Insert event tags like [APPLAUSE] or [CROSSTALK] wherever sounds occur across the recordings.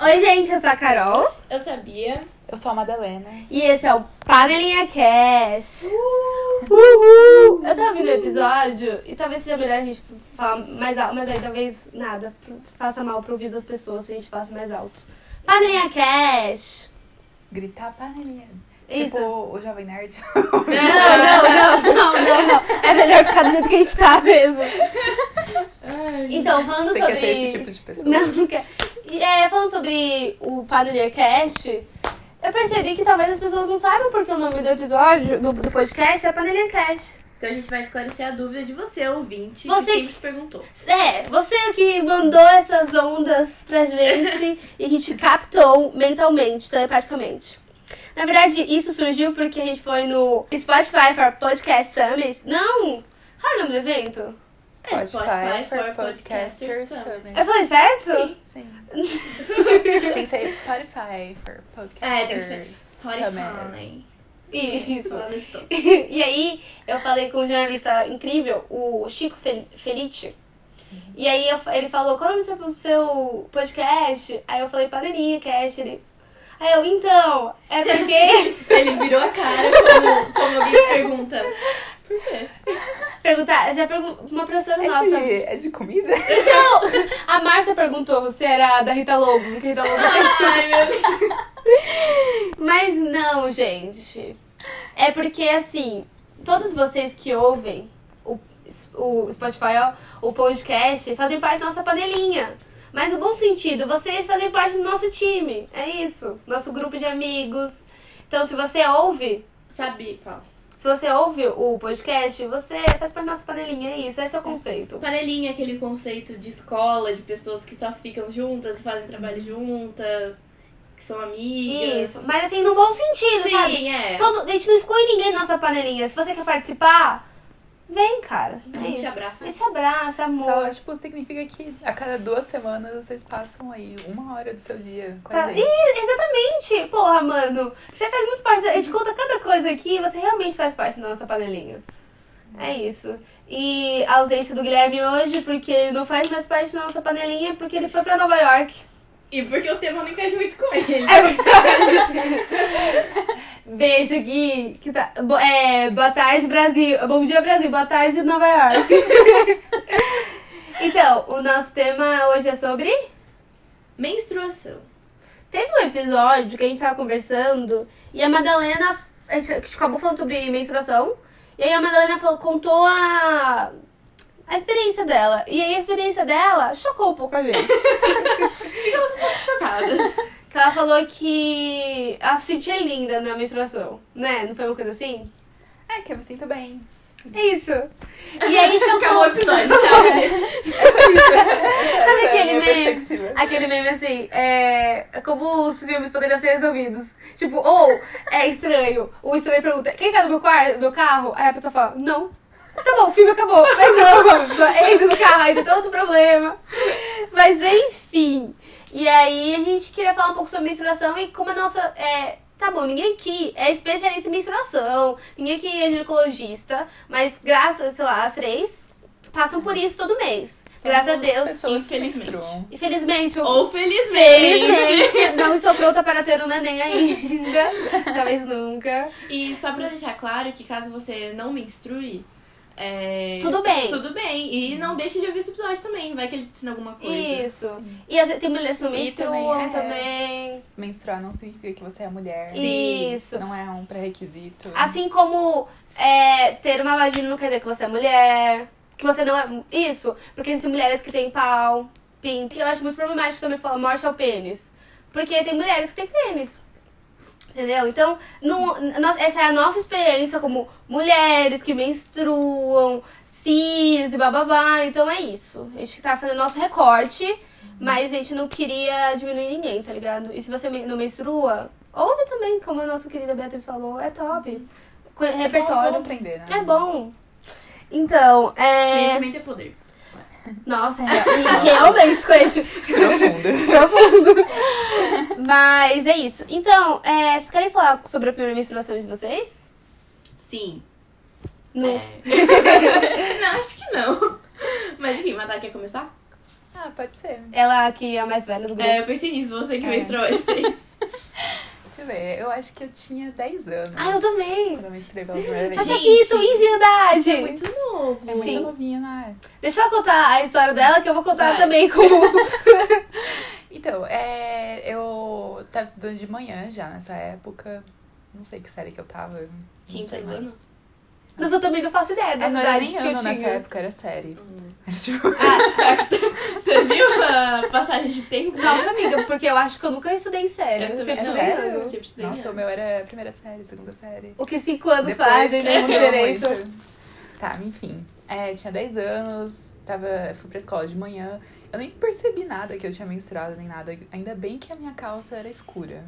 Oi, gente, eu sou a Carol. Eu sabia. Eu sou a Madalena. E esse é o Panelinha Cash. Uhul! Eu tava ouvindo o episódio e talvez seja melhor a gente falar mais alto, mas aí talvez nada. Faça mal pro ouvido das pessoas se a gente falasse mais alto. Panelinha Cash. Gritar panelinha. Isso. Tipo o Jovem Nerd. [LAUGHS] Não, não, não, não, não, não. É melhor ficar do jeito que a gente tá mesmo. Então, falando Você sobre. quer ser esse tipo de pessoa? Não, não quer. E, É, falando sobre o Panelinha Cast, eu percebi que talvez as pessoas não saibam porque o nome do episódio, do, do podcast, é Panelinha Cast. Então a gente vai esclarecer a dúvida de você, ouvinte, Você- que sempre se perguntou. É, você que mandou essas ondas pra gente [LAUGHS] e a gente captou mentalmente, telepaticamente. Na verdade, isso surgiu porque a gente foi no Spotify for Podcast Summit. Não! Qual é o nome do evento? É, Spotify for for Podcasters Podcasters Summit. Summit. Eu falei certo? Sim. [LAUGHS] Tem que ser Spotify for É, Podcasters Summit. Spotify. Isso. Lá no Stone. [LAUGHS] e aí, eu falei com um jornalista incrível, o Chico Fel- Felice. E aí, eu- ele falou, qual é o seu- seu podcast? Aí eu falei, Panelinha Cast. Ele... Aí eu, então, é porque... [LAUGHS] Ele virou a cara como, como alguém pergunta. Por quê? Perguntar, já perguntou uma professora É nossa. de, é de comida? Então, a Márcia perguntou se era da Rita Lobo, porque Rita Lobo. [LAUGHS] Ai, meu. Mas não, gente. É porque, assim, todos vocês que ouvem o, o Spotify, ó, o podcast, fazem parte da nossa panelinha. Mas no bom sentido, vocês fazem parte do nosso time. É isso. Nosso grupo de amigos. Então, se você ouve, Sabe, Paulo. Se você ouve o podcast, você faz parte da nossa panelinha. É isso. Esse é o conceito. Panelinha, aquele conceito de escola, de pessoas que só ficam juntas e fazem trabalho juntas, que são amigas. Isso. Mas assim, no bom sentido, sabe? Sim, é. Todo, a gente não exclui ninguém da nossa panelinha. Se você quer participar, vem, cara. É A gente isso. abraça. A gente abraça, amor. Só, tipo, significa que a cada duas semanas vocês passam aí uma hora do seu dia com a Tá- gente. Ih, exatamente! Porra, mano. Você faz muito parte. A gente conta cada coisa aqui você realmente faz parte da nossa panelinha. É isso. E a ausência do Guilherme hoje, porque ele não faz mais parte da nossa panelinha, porque ele foi pra Nova York. E porque o tema não encaixa muito com ele. É. [LAUGHS] Beijo, Gui. Que tá... Bo- é, boa tarde, Brasil. Bom dia, Brasil. Boa tarde, Nova York. [LAUGHS] então, o nosso tema hoje é sobre. Menstruação. Teve um episódio que a gente tava conversando e a Madalena. A gente acabou falando sobre menstruação. E aí a Madalena falou, contou a. A experiência dela. E aí a experiência dela chocou um pouco a gente. [LAUGHS] Ficamos um pouco chocadas. [LAUGHS] que ela falou que ela se sentia linda na menstruação. Né? Não foi uma coisa assim? É, que eu me sinto bem. É isso. E aí Acabou o chocou. episódio. [LAUGHS] Tchau, gente. Sabe Essa é a aquele meme? Aquele meme assim, é. Como os filmes poderiam ser resolvidos. Tipo, ou é estranho. O estranho pergunta: quem tá no meu quarto, no meu carro? Aí a pessoa fala, não. Tá bom, o filme acabou. Mas não, a pessoa entra no carro, aí tem todo problema. Mas enfim. E aí a gente queria falar um pouco sobre menstruação e como a nossa. É, tá bom, ninguém aqui é especialista em menstruação, ninguém aqui é ginecologista, mas graças, sei lá, as três passam por isso todo mês. Graças a Deus. Pessoas que Infelizmente. menstruam. Infelizmente, Ou felizmente. Felizmente, não estou pronta para ter um neném ainda. [LAUGHS] Talvez nunca. E só pra deixar claro que caso você não menstrue, é... Tudo bem. Tudo bem. E não deixe de ouvir esse episódio também. Vai que ele te ensina alguma coisa. Isso. E vezes tem mulheres que não menstruam também, é. também. Menstruar não significa que você é mulher. Sim. Isso. Não é um pré-requisito. Assim como é, ter uma vagina não quer dizer que você é mulher. Que você não é. Isso. Porque existem mulheres que têm pau, pinto. E eu acho muito problemático também falar morte ao pênis. Porque tem mulheres que têm pênis. Entendeu? Então, não- essa é a nossa experiência como mulheres que menstruam, cis e bababá. Então é isso. A gente tá fazendo nosso recorte, mas a gente não queria diminuir ninguém, tá ligado? E se você não menstrua, ouve também, como a nossa querida Beatriz falou, é top. É bom- Repertório. bom aprender, né? É bom. Então, é. Conhecimento é poder. Nossa, é [LAUGHS] real- e realmente conheci. Profundo. [LAUGHS] Profundo. Mas é isso. Então, é, vocês querem falar sobre a primeira menstruação de vocês? Sim. No... É. [LAUGHS] não, acho que não. Mas enfim, Madá quer começar? Ah, pode ser. Ela que é a mais velha do grupo. É, eu pensei nisso, você que É. menstruou esse eu ver, eu acho que eu tinha 10 anos. Ah, eu também. Quando eu menstruei pela primeira vez. Aqui, tu ingenuidade. Isso é muito novo. É muito Sim. novinha, né? Deixa eu contar a história dela, que eu vou contar Vai. também como... [LAUGHS] Então, é, eu tava estudando de manhã já nessa época. Não sei que série que eu tava. não Quinto sei mais. ano? Mas eu também não faço ideia É, das não era idades que eu ano nessa tinha. época, era série. Hum. Era tipo. [LAUGHS] Você viu a passagem de tempo? Nossa, amiga, porque eu acho que eu nunca estudei em série. Eu sempre estudei em sério? ano. Sempre estudei Nossa, o meu era primeira série, segunda série. O que cinco anos Depois fazem, né? muito. Tá, enfim. É, tinha 10 anos, tava, fui pra escola de manhã. Eu nem percebi nada que eu tinha menstruado nem nada. Ainda bem que a minha calça era escura.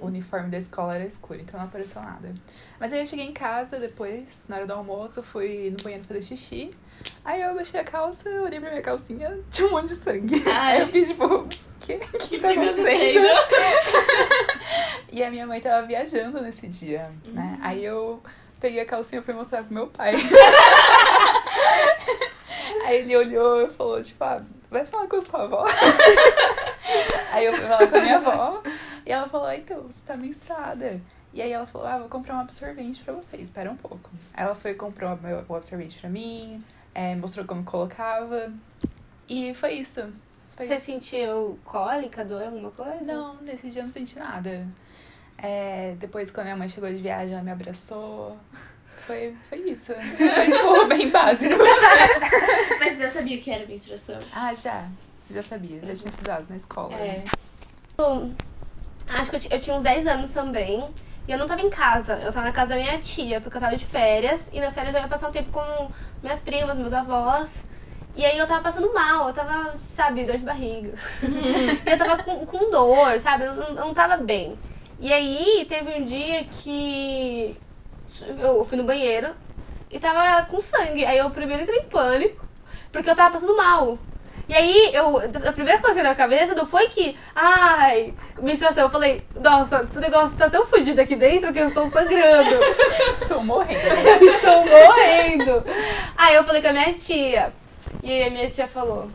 O uniforme da escola era escuro, então não apareceu nada. Mas aí eu cheguei em casa depois, na hora do almoço, fui no banheiro fazer xixi. Aí eu baixei a calça, eu olhei pra minha calcinha, [LAUGHS] tinha um monte de sangue. Ai. Aí eu fiz tipo, o que, que tá Que acontecendo? [LAUGHS] E a minha mãe tava viajando nesse dia, né? Aí eu peguei a calcinha e fui mostrar pro meu pai. [LAUGHS] Aí ele olhou e falou, tipo, ah, vai falar com a sua avó. aí eu fui falar com a minha avó e ela falou, ah, então, você tá menstruada. E aí ela falou, ah, vou comprar um absorvente pra você, espera um pouco. Aí ela foi e comprou o absorvente pra mim, é, mostrou como colocava. E foi isso. Foi Você sentiu cólica, dor, alguma coisa? não, nesse dia eu não senti nada. É, depois, quando minha mãe chegou de viagem, ela me abraçou. Foi, foi isso. Foi, tipo, bem básico. [LAUGHS] Mas você já sabia o que era menstruação? Ah, já. Já sabia, já tinha estudado na escola. É. Acho que eu, eu tinha uns 10 anos também. E eu não tava em casa, eu tava na casa da minha tia, porque eu tava de férias. E nas férias eu ia passar um tempo com minhas primas, meus avós. E aí eu tava passando mal, eu tava, sabe, dor de barriga. [LAUGHS] eu tava com, com dor, sabe? Eu não, eu não tava bem. E aí teve um dia que eu fui no banheiro e tava com sangue. Aí eu primeiro entrei em pânico, porque eu tava passando mal. E aí, eu, a primeira coisa na cabeça não foi que, ai, menstruação. Eu falei, nossa, o negócio tá tão fudido aqui dentro que eu estou sangrando. [LAUGHS] Estou morrendo. [LAUGHS] eu estou morrendo. Aí eu falei com a minha tia. E aí a minha tia falou,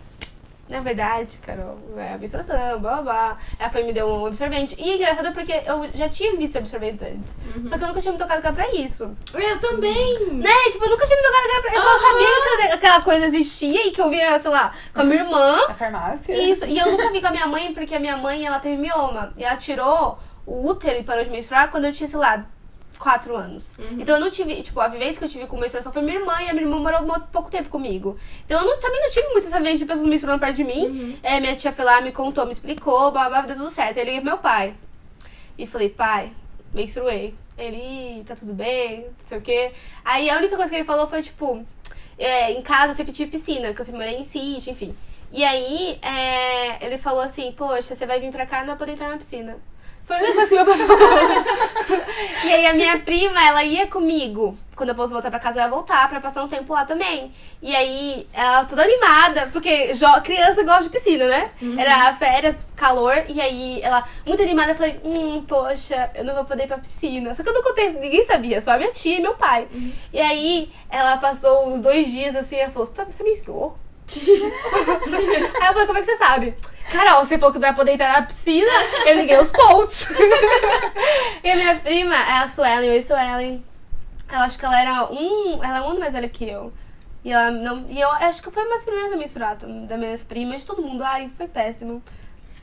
na verdade, Carol, é a menstruação, blá blá blá. Ela foi me deu um absorvente. E é engraçado porque eu já tinha visto absorventes antes. Só que eu nunca tinha me tocado cara pra isso. Eu também! Né? Tipo, eu nunca tinha me tocado cara pra Eu só sabia que aquela- coisa existia e que eu via, sei lá, com a minha irmã. [LAUGHS] A farmácia. Isso, e eu nunca vi com a minha mãe, porque a minha mãe, ela teve mioma. E ela tirou o útero e parou de menstruar quando eu tinha, sei lá, 4 anos. Então eu não tive, tipo, a vivência que eu tive com menstruação foi minha irmã, e a minha irmã morou pouco tempo comigo. Então eu não- também não tive muita essa vivência de pessoas menstruando perto de mim. É, minha tia foi lá, me contou, me explicou, blá, blá, deu tudo certo. Aí eu liguei pro meu pai. E falei, pai, menstruei. Ele, "Ih, tá tudo bem, não sei o quê. Aí a única coisa que ele falou foi, tipo, é, em casa eu sempre tive piscina, porque eu sempre morei em sítio, enfim. E aí, é, ele falou assim, poxa, você vai vir pra cá, não vai poder entrar na piscina. Foi que meu pai falou. e aí a minha prima, ela ia comigo. Quando eu fosse voltar pra casa, ela ia voltar pra passar um tempo lá também. E aí, ela toda animada, porque criança gosta de piscina, né? Era férias, calor, e aí ela, muito animada, eu falei, hum, poxa, eu não vou poder ir pra piscina. Só que eu não contei, ninguém sabia, só a minha tia e meu pai. E aí, ela passou uns dois dias assim, ela falou, você, tá, você menstruou? [LAUGHS] Aí eu falei, como é que você sabe? Carol, você falou que não vai poder entrar na piscina, eu liguei os pontos. [LAUGHS] e a minha prima é a Suelen, oi Suelen. Eu acho que ela era um. Ela é um ano mais velha que eu. E ela não. E eu acho que foi uma das primeiras a menstruar das minhas primas, de todo mundo. Ai, foi péssimo.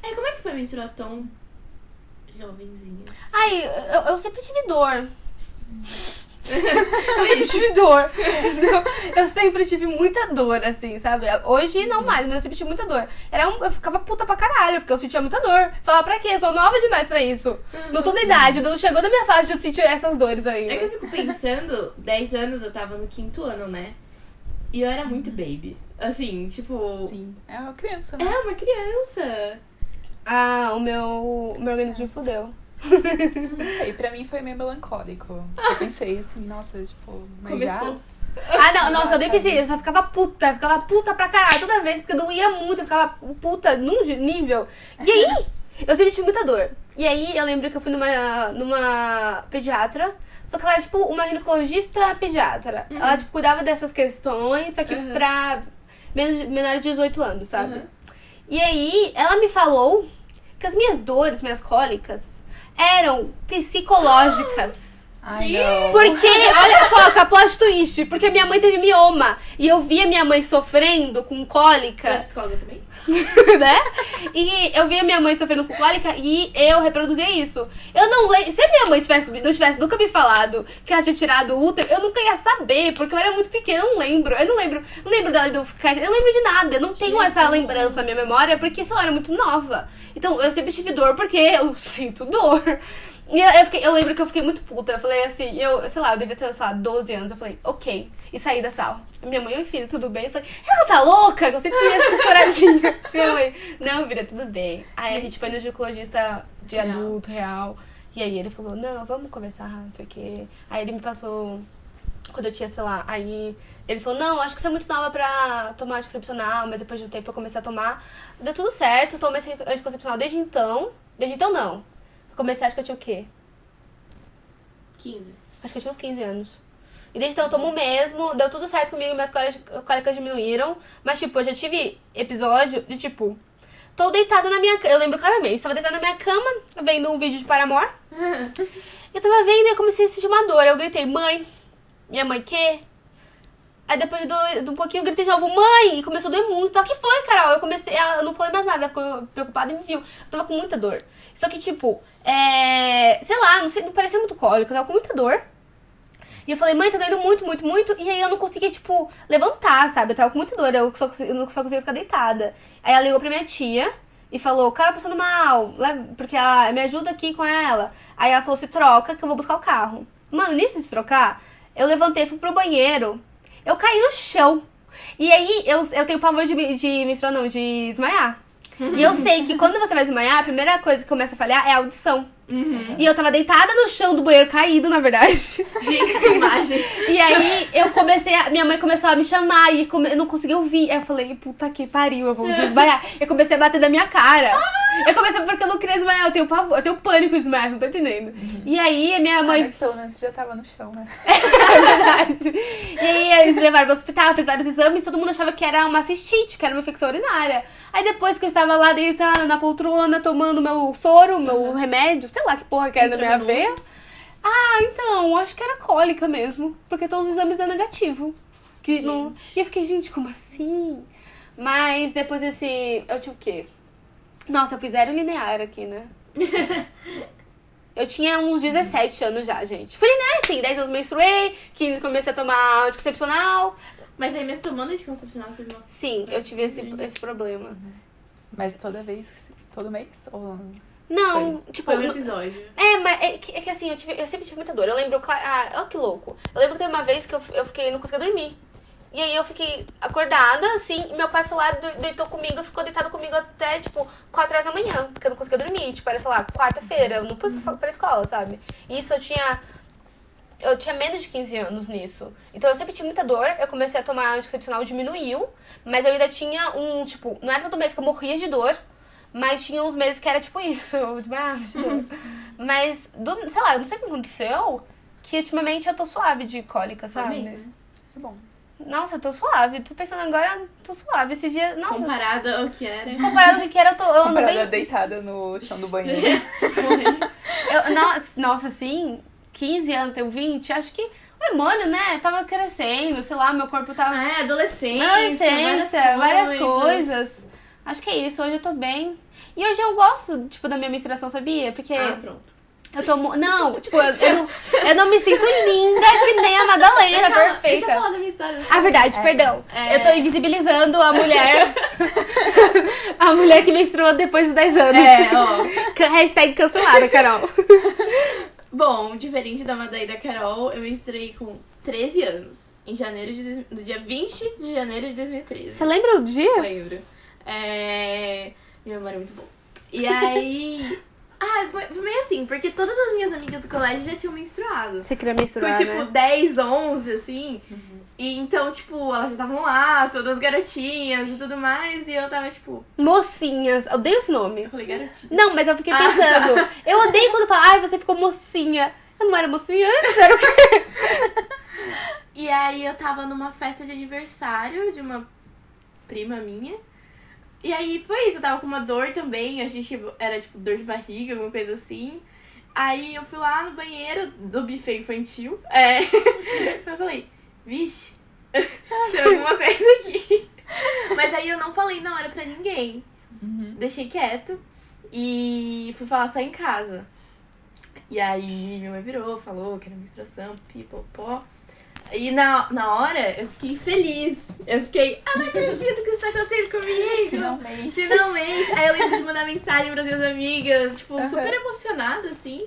É, como é que foi menstruar tão jovenzinha? Ai, eu, eu sempre tive dor. Eu sempre tive dor. entendeu? Eu sempre tive muita dor, assim, sabe? Hoje não mais, mas eu sempre tive muita dor. Era um, eu ficava puta pra caralho, porque eu sentia muita dor. Falava, pra quê? Eu sou nova demais pra isso. Não tô na idade, não chegou na minha fase de sentir essas dores aí. É que eu fico pensando, 10 anos eu tava no quinto ano, né? E eu era muito baby. Assim, tipo. Sim. É uma criança, né? É uma criança. Ah, o meu, o meu organismo fudeu. Sei, pra mim foi meio melancólico. Eu pensei assim, nossa, tipo, mas Começou. Ah, não, nossa, eu nem pensei, eu só ficava puta, eu ficava puta pra caralho toda vez, porque doía muito, eu ficava puta num nível. E aí, eu sempre tive muita dor. E aí, eu lembro que eu fui numa, numa pediatra, só que ela era, tipo, uma ginecologista pediatra. Ela, tipo, cuidava dessas questões, só que Uhum. pra menos, menor de 18 anos, sabe? Uhum. E aí, ela me falou que as minhas dores, minhas cólicas, eram psicológicas. Ai. Porque, [LAUGHS] olha, foca, plot twist. Porque minha mãe teve mioma. E eu via minha mãe sofrendo com Ela é cólica, psicóloga também? [LAUGHS] né? E eu via minha mãe sofrendo com cólica e eu reproduzia isso. Eu não lembro. Se a minha mãe tivesse, não tivesse nunca me falado que ela tinha tirado o útero, eu nunca ia saber, porque eu era muito pequena, eu não lembro. Eu não lembro. Não lembro dela do ficar. Eu não lembro de nada. Eu não tenho essa lembrança na minha memória, porque, sei lá, eu era muito nova. Então eu sempre tive dor porque eu [LAUGHS] sinto dor. E eu, fiquei- eu lembro que eu fiquei muito puta. Eu falei assim, eu, sei lá, eu devia ter, sei lá, 12 anos. Eu falei, ok. E saí da sala. Minha mãe, oi filha, tudo bem? Eu falei, ela tá louca? Eu sempre fui essa estouradinha. [LAUGHS] Minha mãe, não, filha, tudo bem. Aí a gente foi no ginecologista de Real. adulto, real. E aí ele falou, não, vamos conversar, não sei o quê. Aí ele me passou, quando eu tinha, sei lá, aí ele falou, não, acho que você é muito nova pra tomar anticoncepcional, mas depois de um tempo eu comecei a tomar. Deu tudo certo, tomei anticoncepcional desde então. Desde então não. Comecei, acho que eu tinha o quê? 15. Acho que eu tinha uns 15 anos. E desde então eu tomo mesmo, deu tudo certo comigo, minhas cólicas, diminuíram. Mas, tipo, eu já tive episódio de, tipo, tô deitada na minha cama. Eu lembro claramente, estava deitada na minha cama, vendo um vídeo de Paramore. [LAUGHS] Eu tava vendo e eu comecei a sentir uma dor. Eu gritei, mãe. Minha mãe, quê? Aí depois de, do- um pouquinho eu gritei de novo, mãe! E começou a doer muito. Ela, que foi, Carol? Eu comecei, ela não falou mais nada, ficou preocupada e me viu. Eu tava com muita dor. Só que, tipo, é. Sei lá, não sei, não parecia muito cólica, eu tava com muita dor. E eu falei, mãe, tá doendo muito, muito, muito. E aí eu não conseguia, tipo, levantar, sabe? Eu tava com muita dor, eu só, eu só conseguia ficar deitada. Aí ela ligou pra minha tia e falou, Carol passando mal, porque ela me ajuda aqui com ela. Aí ela falou, se troca que eu vou buscar o carro. Mano, nisso de se trocar, eu levantei, fui pro banheiro, eu caí no chão. E aí eu, eu tenho pavor de, de menstruar, não, de desmaiar. E eu sei que quando você vai desmaiar, a primeira coisa que começa a falhar é a audição. E eu tava deitada no chão do banheiro, caído, na verdade. [LAUGHS] Gente, essa imagem. E aí eu comecei a. Minha mãe começou a me chamar e come- eu não conseguia ouvir. Aí eu falei, puta que pariu, eu vou desmaiar. Eu comecei a bater na minha cara. Eu comecei porque eu não queria desmaiar, eu tenho pavor, eu tenho pânico de desmaiar, não tô entendendo. E aí a minha Ah, mãe. mas pelo menos você já tava no chão, né? [LAUGHS] É verdade. E aí eles me levaram pro hospital, fez vários exames, todo mundo achava que era uma cistite, que era uma infecção urinária. Aí depois que eu estava lá deitada na poltrona, tomando meu soro, meu remédio, sei lá que porra que era na minha veia. Ah, então, acho que era cólica mesmo. Porque todos os exames dão negativo. Que não... E eu fiquei, gente, como assim? Mas depois desse. Eu tinha o quê? Nossa, eu fiz zero linear aqui, né? [LAUGHS] Eu tinha uns 17 anos já, gente. Fui linear, sim. 10 anos menstruei, 15 comecei a tomar anticoncepcional. Mas aí mesmo tomando anticoncepcional, você viu? Sim, eu tive esse, esse problema. Mas toda vez, todo mês? Ou... Não, tipo, Foi um episódio. É, mas é que, é que assim, eu, tive, eu sempre tive muita dor. Eu lembro, ah, olha que louco. Eu lembro que teve uma vez que eu, eu fiquei, não conseguia dormir. E aí eu fiquei acordada, assim, e meu pai foi lá, de- deitou comigo, ficou deitado comigo até, tipo, 4 horas da manhã, porque eu não conseguia dormir. Tipo, era, sei lá, quarta-feira, eu não fui pra, pra escola, sabe? E isso eu tinha. Eu tinha menos de 15 anos nisso. Então eu sempre tive muita dor, eu comecei a tomar anticoncepcional, diminuiu, mas eu ainda tinha um, tipo, não era todo mês que eu morria de dor, mas tinha uns meses que era tipo isso, eu desmaiava de dor. Mas, do, sei lá, eu não sei o que aconteceu, que ultimamente eu tô suave de cólica, sabe? Amém, né? Que bom. Nossa, eu tô suave. Tô pensando agora, tô suave. Esse dia, nossa, Comparado ao que era. comparado com o que era, eu tô eu ando Comparada bem. deitada no chão do banheiro. [LAUGHS] Eu, nossa, nossa, assim, 15 anos, tenho 20, acho que o hormônio, né, tava crescendo, sei lá, meu corpo tava. Ah, é, adolescência. Adolescência, várias coisas. coisas. Acho que é isso, hoje eu tô bem. E hoje eu gosto, tipo, da minha menstruação, sabia? Porque Ah, pronto. eu tô. Não, tipo, eu, eu, não, eu não me sinto linda que nem a Madalena, Deixa eu falar- Deixa eu perfeita. falar da minha história. Ah, verdade, É. perdão. É. Eu tô invisibilizando a mulher. [LAUGHS] a mulher que menstruou depois dos 10 anos. É, ó. [LAUGHS] Hashtag cancelada, Carol. Bom, diferente da Madai e da Carol, eu menstruei com 13 anos. Em janeiro de... No dia 20 de janeiro de 2013. Você lembra o dia? Lembro. É... Minha memória é muito boa. E aí... [LAUGHS] Ah, foi, meio assim, porque todas as minhas amigas do colégio já tinham menstruado. Você queria Com, menstruar, tipo, né? 10, 11, assim. E então, tipo, elas já estavam lá, todas garotinhas e tudo mais. E eu tava, tipo... Mocinhas. Eu odeio esse nome. Eu falei, garotinha. Não, mas eu fiquei Ah, pensando. Eu odeio quando fala, ai, você ficou mocinha. Eu não era mocinha antes, era o quê? E aí eu tava numa festa de aniversário de uma prima minha. E aí foi isso, eu tava com uma dor também, achei que era tipo dor de barriga, alguma coisa assim. Aí eu fui lá no banheiro do buffet infantil. É. [LAUGHS] eu falei, vixe, [LAUGHS] tem alguma coisa aqui. Mas aí eu não falei na hora pra ninguém. Uhum. Deixei quieto e fui falar só em casa. E aí minha mãe virou, falou que era menstruação, pipopó. E na, na hora eu fiquei feliz. Eu fiquei, ah, não acredito que isso tá acontecendo comigo. Finalmente. Finalmente! Aí eu lembro de mandar mensagem para minhas amigas, tipo, Aham. super emocionada, assim.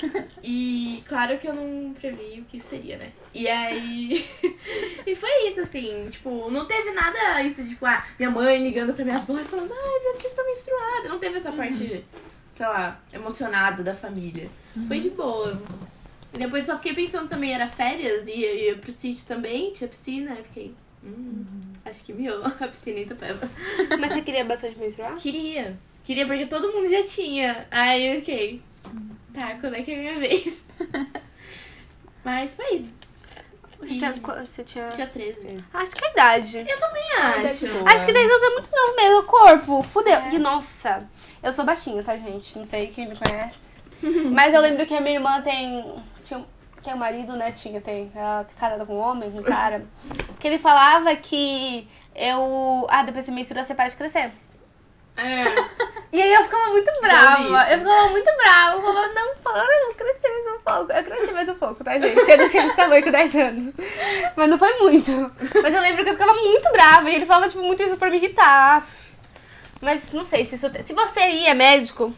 [LAUGHS] E claro que eu não previ o que seria, né? E aí. [LAUGHS] e foi isso, assim, tipo, não teve nada isso, tipo, ah, minha mãe ligando pra minha avó e falando, ai, minha tia está menstruada. Não teve essa parte, sei lá, emocionada da família. Foi de boa. E depois só fiquei pensando também, era férias, e eu ia pro sítio também, tinha piscina, eu fiquei. Hum, acho que miou [LAUGHS] a piscina em Itapeva. Mas você queria bastante menstruar? Queria. Queria porque todo mundo já tinha. Aí, ok. Tá, quando é que é a minha vez? [LAUGHS] Mas foi isso. Você tinha, você tinha... Tinha 13. Acho que é a idade. Eu também acho. Acho que 10 anos é muito novo mesmo, o corpo. Fudeu. E nossa, eu sou baixinha, tá, gente? Não sei quem me conhece. [LAUGHS] Mas eu lembro que a minha irmã tem. Tinha, um- que é o marido, né? Tinha, tem. Ela é casada com um homem, com um cara. Que ele falava que eu. Ah, depois você menstrua, você para de crescer. É. E aí eu ficava muito brava. isso. Eu ficava muito brava. Eu falava, não, para, eu vou crescer mais um pouco. Eu cresci mais um pouco, tá, gente? Eu não tinha esse tamanho com 10 anos. Mas não foi muito. Mas eu lembro que eu ficava muito brava. E ele falava, tipo, muito isso pra me irritar. Mas não sei, se, isso, se você aí é médico,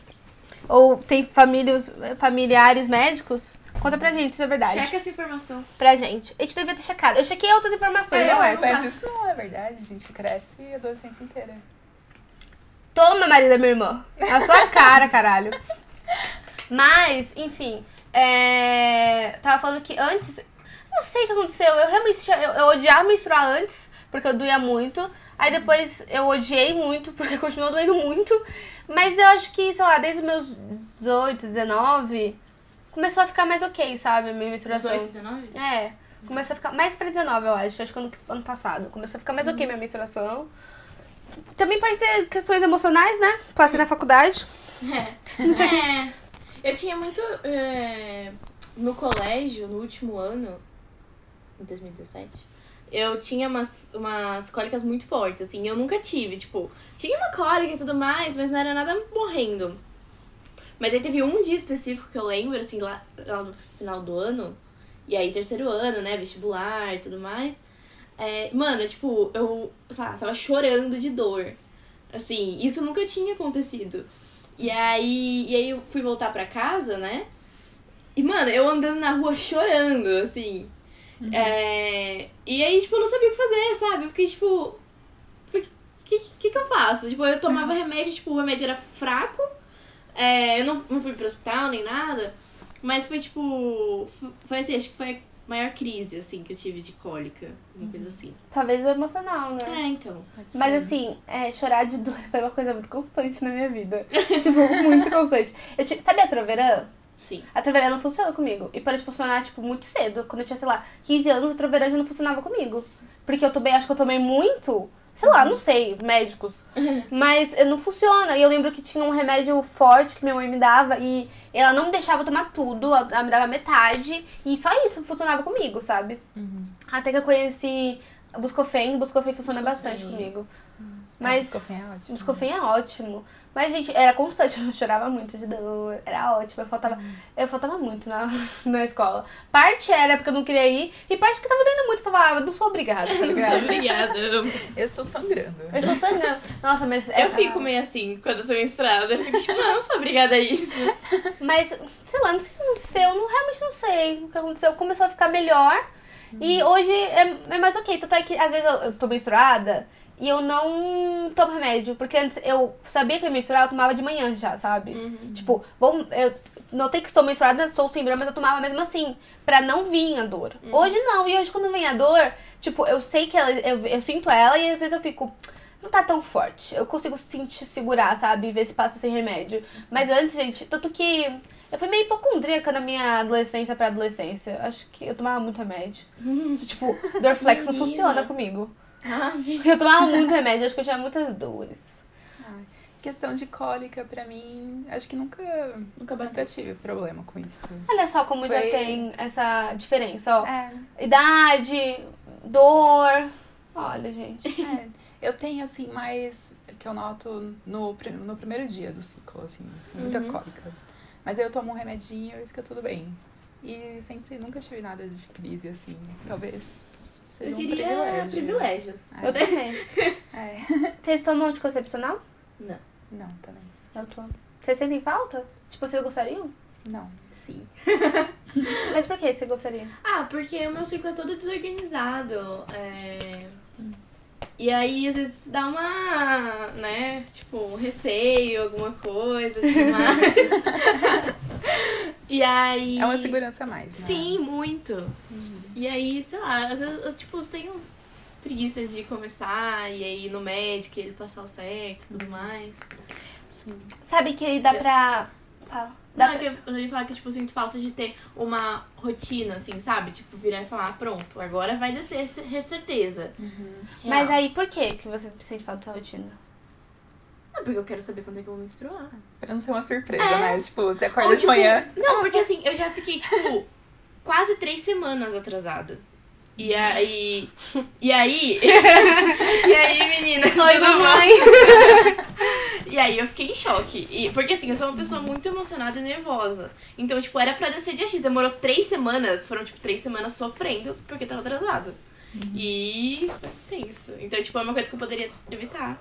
ou tem famílias, familiares médicos, conta pra gente se é verdade. Checa essa informação. Pra gente. A gente devia ter checado. Eu chequei outras informações, É, não essa. Mas isso não é verdade, a gente cresce a adolescência inteira. Toma, marido da minha irmã. Na sua [LAUGHS] cara, caralho. Mas, enfim. É... Tava falando que antes. Não sei o que aconteceu. Eu realmente tinha- eu, eu odiava menstruar antes, porque eu doía muito. Aí depois eu odiei muito, porque continuou doendo muito. Mas eu acho que, sei lá, desde os meus 18, 19, começou a ficar mais ok, sabe? Minha menstruação. 18, 19? É. Começou a ficar mais pra 19, eu acho. Acho que ano, ano passado. Começou a ficar mais ok minha menstruação. Também pode ter questões emocionais, né? Passei na faculdade. [LAUGHS] É. é. Eu tinha muito. É... No colégio, no último ano, em 2017, eu tinha umas, umas cólicas muito fortes, assim. Eu nunca tive, tipo, tinha uma cólica e tudo mais, mas não era nada morrendo. Mas aí teve um dia específico que eu lembro, assim, lá, lá no final do ano. E aí, terceiro ano, né? Vestibular e tudo mais. É, mano, tipo, eu sei lá, tava chorando de dor. Assim, isso nunca tinha acontecido. E aí, e aí eu fui voltar pra casa, né? E, mano, eu andando na rua chorando, assim. É, e aí, tipo, eu não sabia o que fazer, sabe? Eu fiquei, tipo... O que, que, que eu faço? Tipo, eu tomava remédio, tipo, o remédio era fraco. É, eu não, não fui pro hospital nem nada. Mas foi, tipo... Foi assim, acho que foi maior crise, assim, que eu tive de cólica. Uma coisa assim. Talvez o emocional, né? É, então. Mas assim, é, chorar de [LAUGHS] dor foi uma coisa muito constante na minha vida. [LAUGHS] tipo, muito constante. Eu ti- Sabe a Troveran? Sim. A Troveran não funciona comigo. E parou de funcionar, tipo, muito cedo. Quando eu tinha, sei lá, 15 anos, a Troveran já não funcionava comigo. Porque eu tomei, acho que eu tomei muito. Sei lá, não sei, médicos. [LAUGHS] Mas eh, não funciona. E eu lembro que tinha um remédio forte que minha mãe me dava e ela não me deixava tomar tudo, ela me dava metade. E só isso funcionava comigo, sabe? Até que eu conheci a Buscofen, Buscofen funciona Buscofen. bastante comigo. Mas... Mas é ótimo. Buscofen é ótimo. Mas, gente, era constante, [LAUGHS] eu chorava muito de dor, era ótimo, eu faltava, eu faltava muito na, [LAUGHS] na escola. Parte era porque eu não queria ir, e parte que tava doendo muito, eu falava, "Ah, não sou obrigada, tá [LAUGHS] ligado? Obrigada. Eu estou sangrando. Eu estou sangrando. Nossa, mas... é- Eu fico meio assim quando eu tô menstruada. Eu fico tipo, não, eu não sou obrigada a isso. Mas, sei lá, não sei o que aconteceu, eu não, realmente não sei o que aconteceu. Começou a ficar melhor, e hoje é, é mais ok. Tanto é que, às vezes, eu, eu tô menstruada, e eu não tomo remédio, porque antes eu sabia que ia menstruar, eu tomava de manhã já, sabe? Tipo, bom, eu notei que estou menstruada, estou sem dor, mas eu tomava mesmo assim, pra não vir a dor. Hoje não, e hoje quando vem a dor, tipo, eu sei que ela, eu, eu sinto ela e às vezes eu fico, não tá tão forte. Eu consigo sentir, segurar, sabe? Ver se passa sem remédio. Mas antes, gente, tanto que eu fui meio hipocondríaca na minha adolescência pra adolescência. Acho que eu tomava muito remédio. [LAUGHS] tipo, Dorflex não funciona comigo. Ave. Eu tomava muito remédio, acho que eu tinha muitas dores. questão de cólica, pra mim, acho que nunca, Nunca nunca tive problema com isso. Olha só como já Foi- tem essa diferença, ó. É, Idade, dor. Olha, gente. é. Eu tenho, assim, mais que eu noto no, no primeiro dia do ciclo, assim, muita Uhum. cólica. Mas aí eu tomo um remedinho e fica tudo bem. E sempre, nunca tive nada de crise, assim. Talvez seja Eu um diria privilégio. privilégios. É. Eu também. [LAUGHS] É. Vocês tomam anticoncepcional? Não. Não, também. Eu tô. Vocês sentem falta? Tipo, vocês gostariam? Não. Sim. [LAUGHS] Mas por que você gostaria? Ah, porque o meu ciclo é todo desorganizado. É... E aí, às vezes, dá uma, né, tipo, um receio, alguma coisa, tudo mais. [LAUGHS] [LAUGHS] e aí... É uma segurança a mais, né? Sim, muito. E aí, sei lá, às vezes, eu, tipo, eu tenho preguiça de começar e aí ir no médico e ele passar o certo e tudo mais. Sim. Sabe que dá pra. Fala. Dá Não, pra... é que eu ia falar que, tipo, eu sinto falta de ter uma rotina, assim, sabe? Tipo, virar e falar, ah, pronto, agora vai descer cer- certeza. Mas Real. aí por que que você sente falta dessa rotina? Ah, porque eu quero saber quando é que eu vou menstruar. Pra não ser uma surpresa, né? Tipo, você acorda Ou, de tipo, manhã. Não, porque assim, eu já fiquei, tipo, quase três semanas atrasada. E aí. E aí. [LAUGHS] e aí, meninas? Oi, mamãe! [LAUGHS] E aí eu fiquei em choque. E, porque assim, eu sou uma pessoa muito emocionada e nervosa. Então, tipo, era pra descer dia X. Demorou três semanas. Foram, tipo, três semanas sofrendo porque tava atrasado. E foi tenso. Então, tipo, é uma coisa que eu poderia evitar.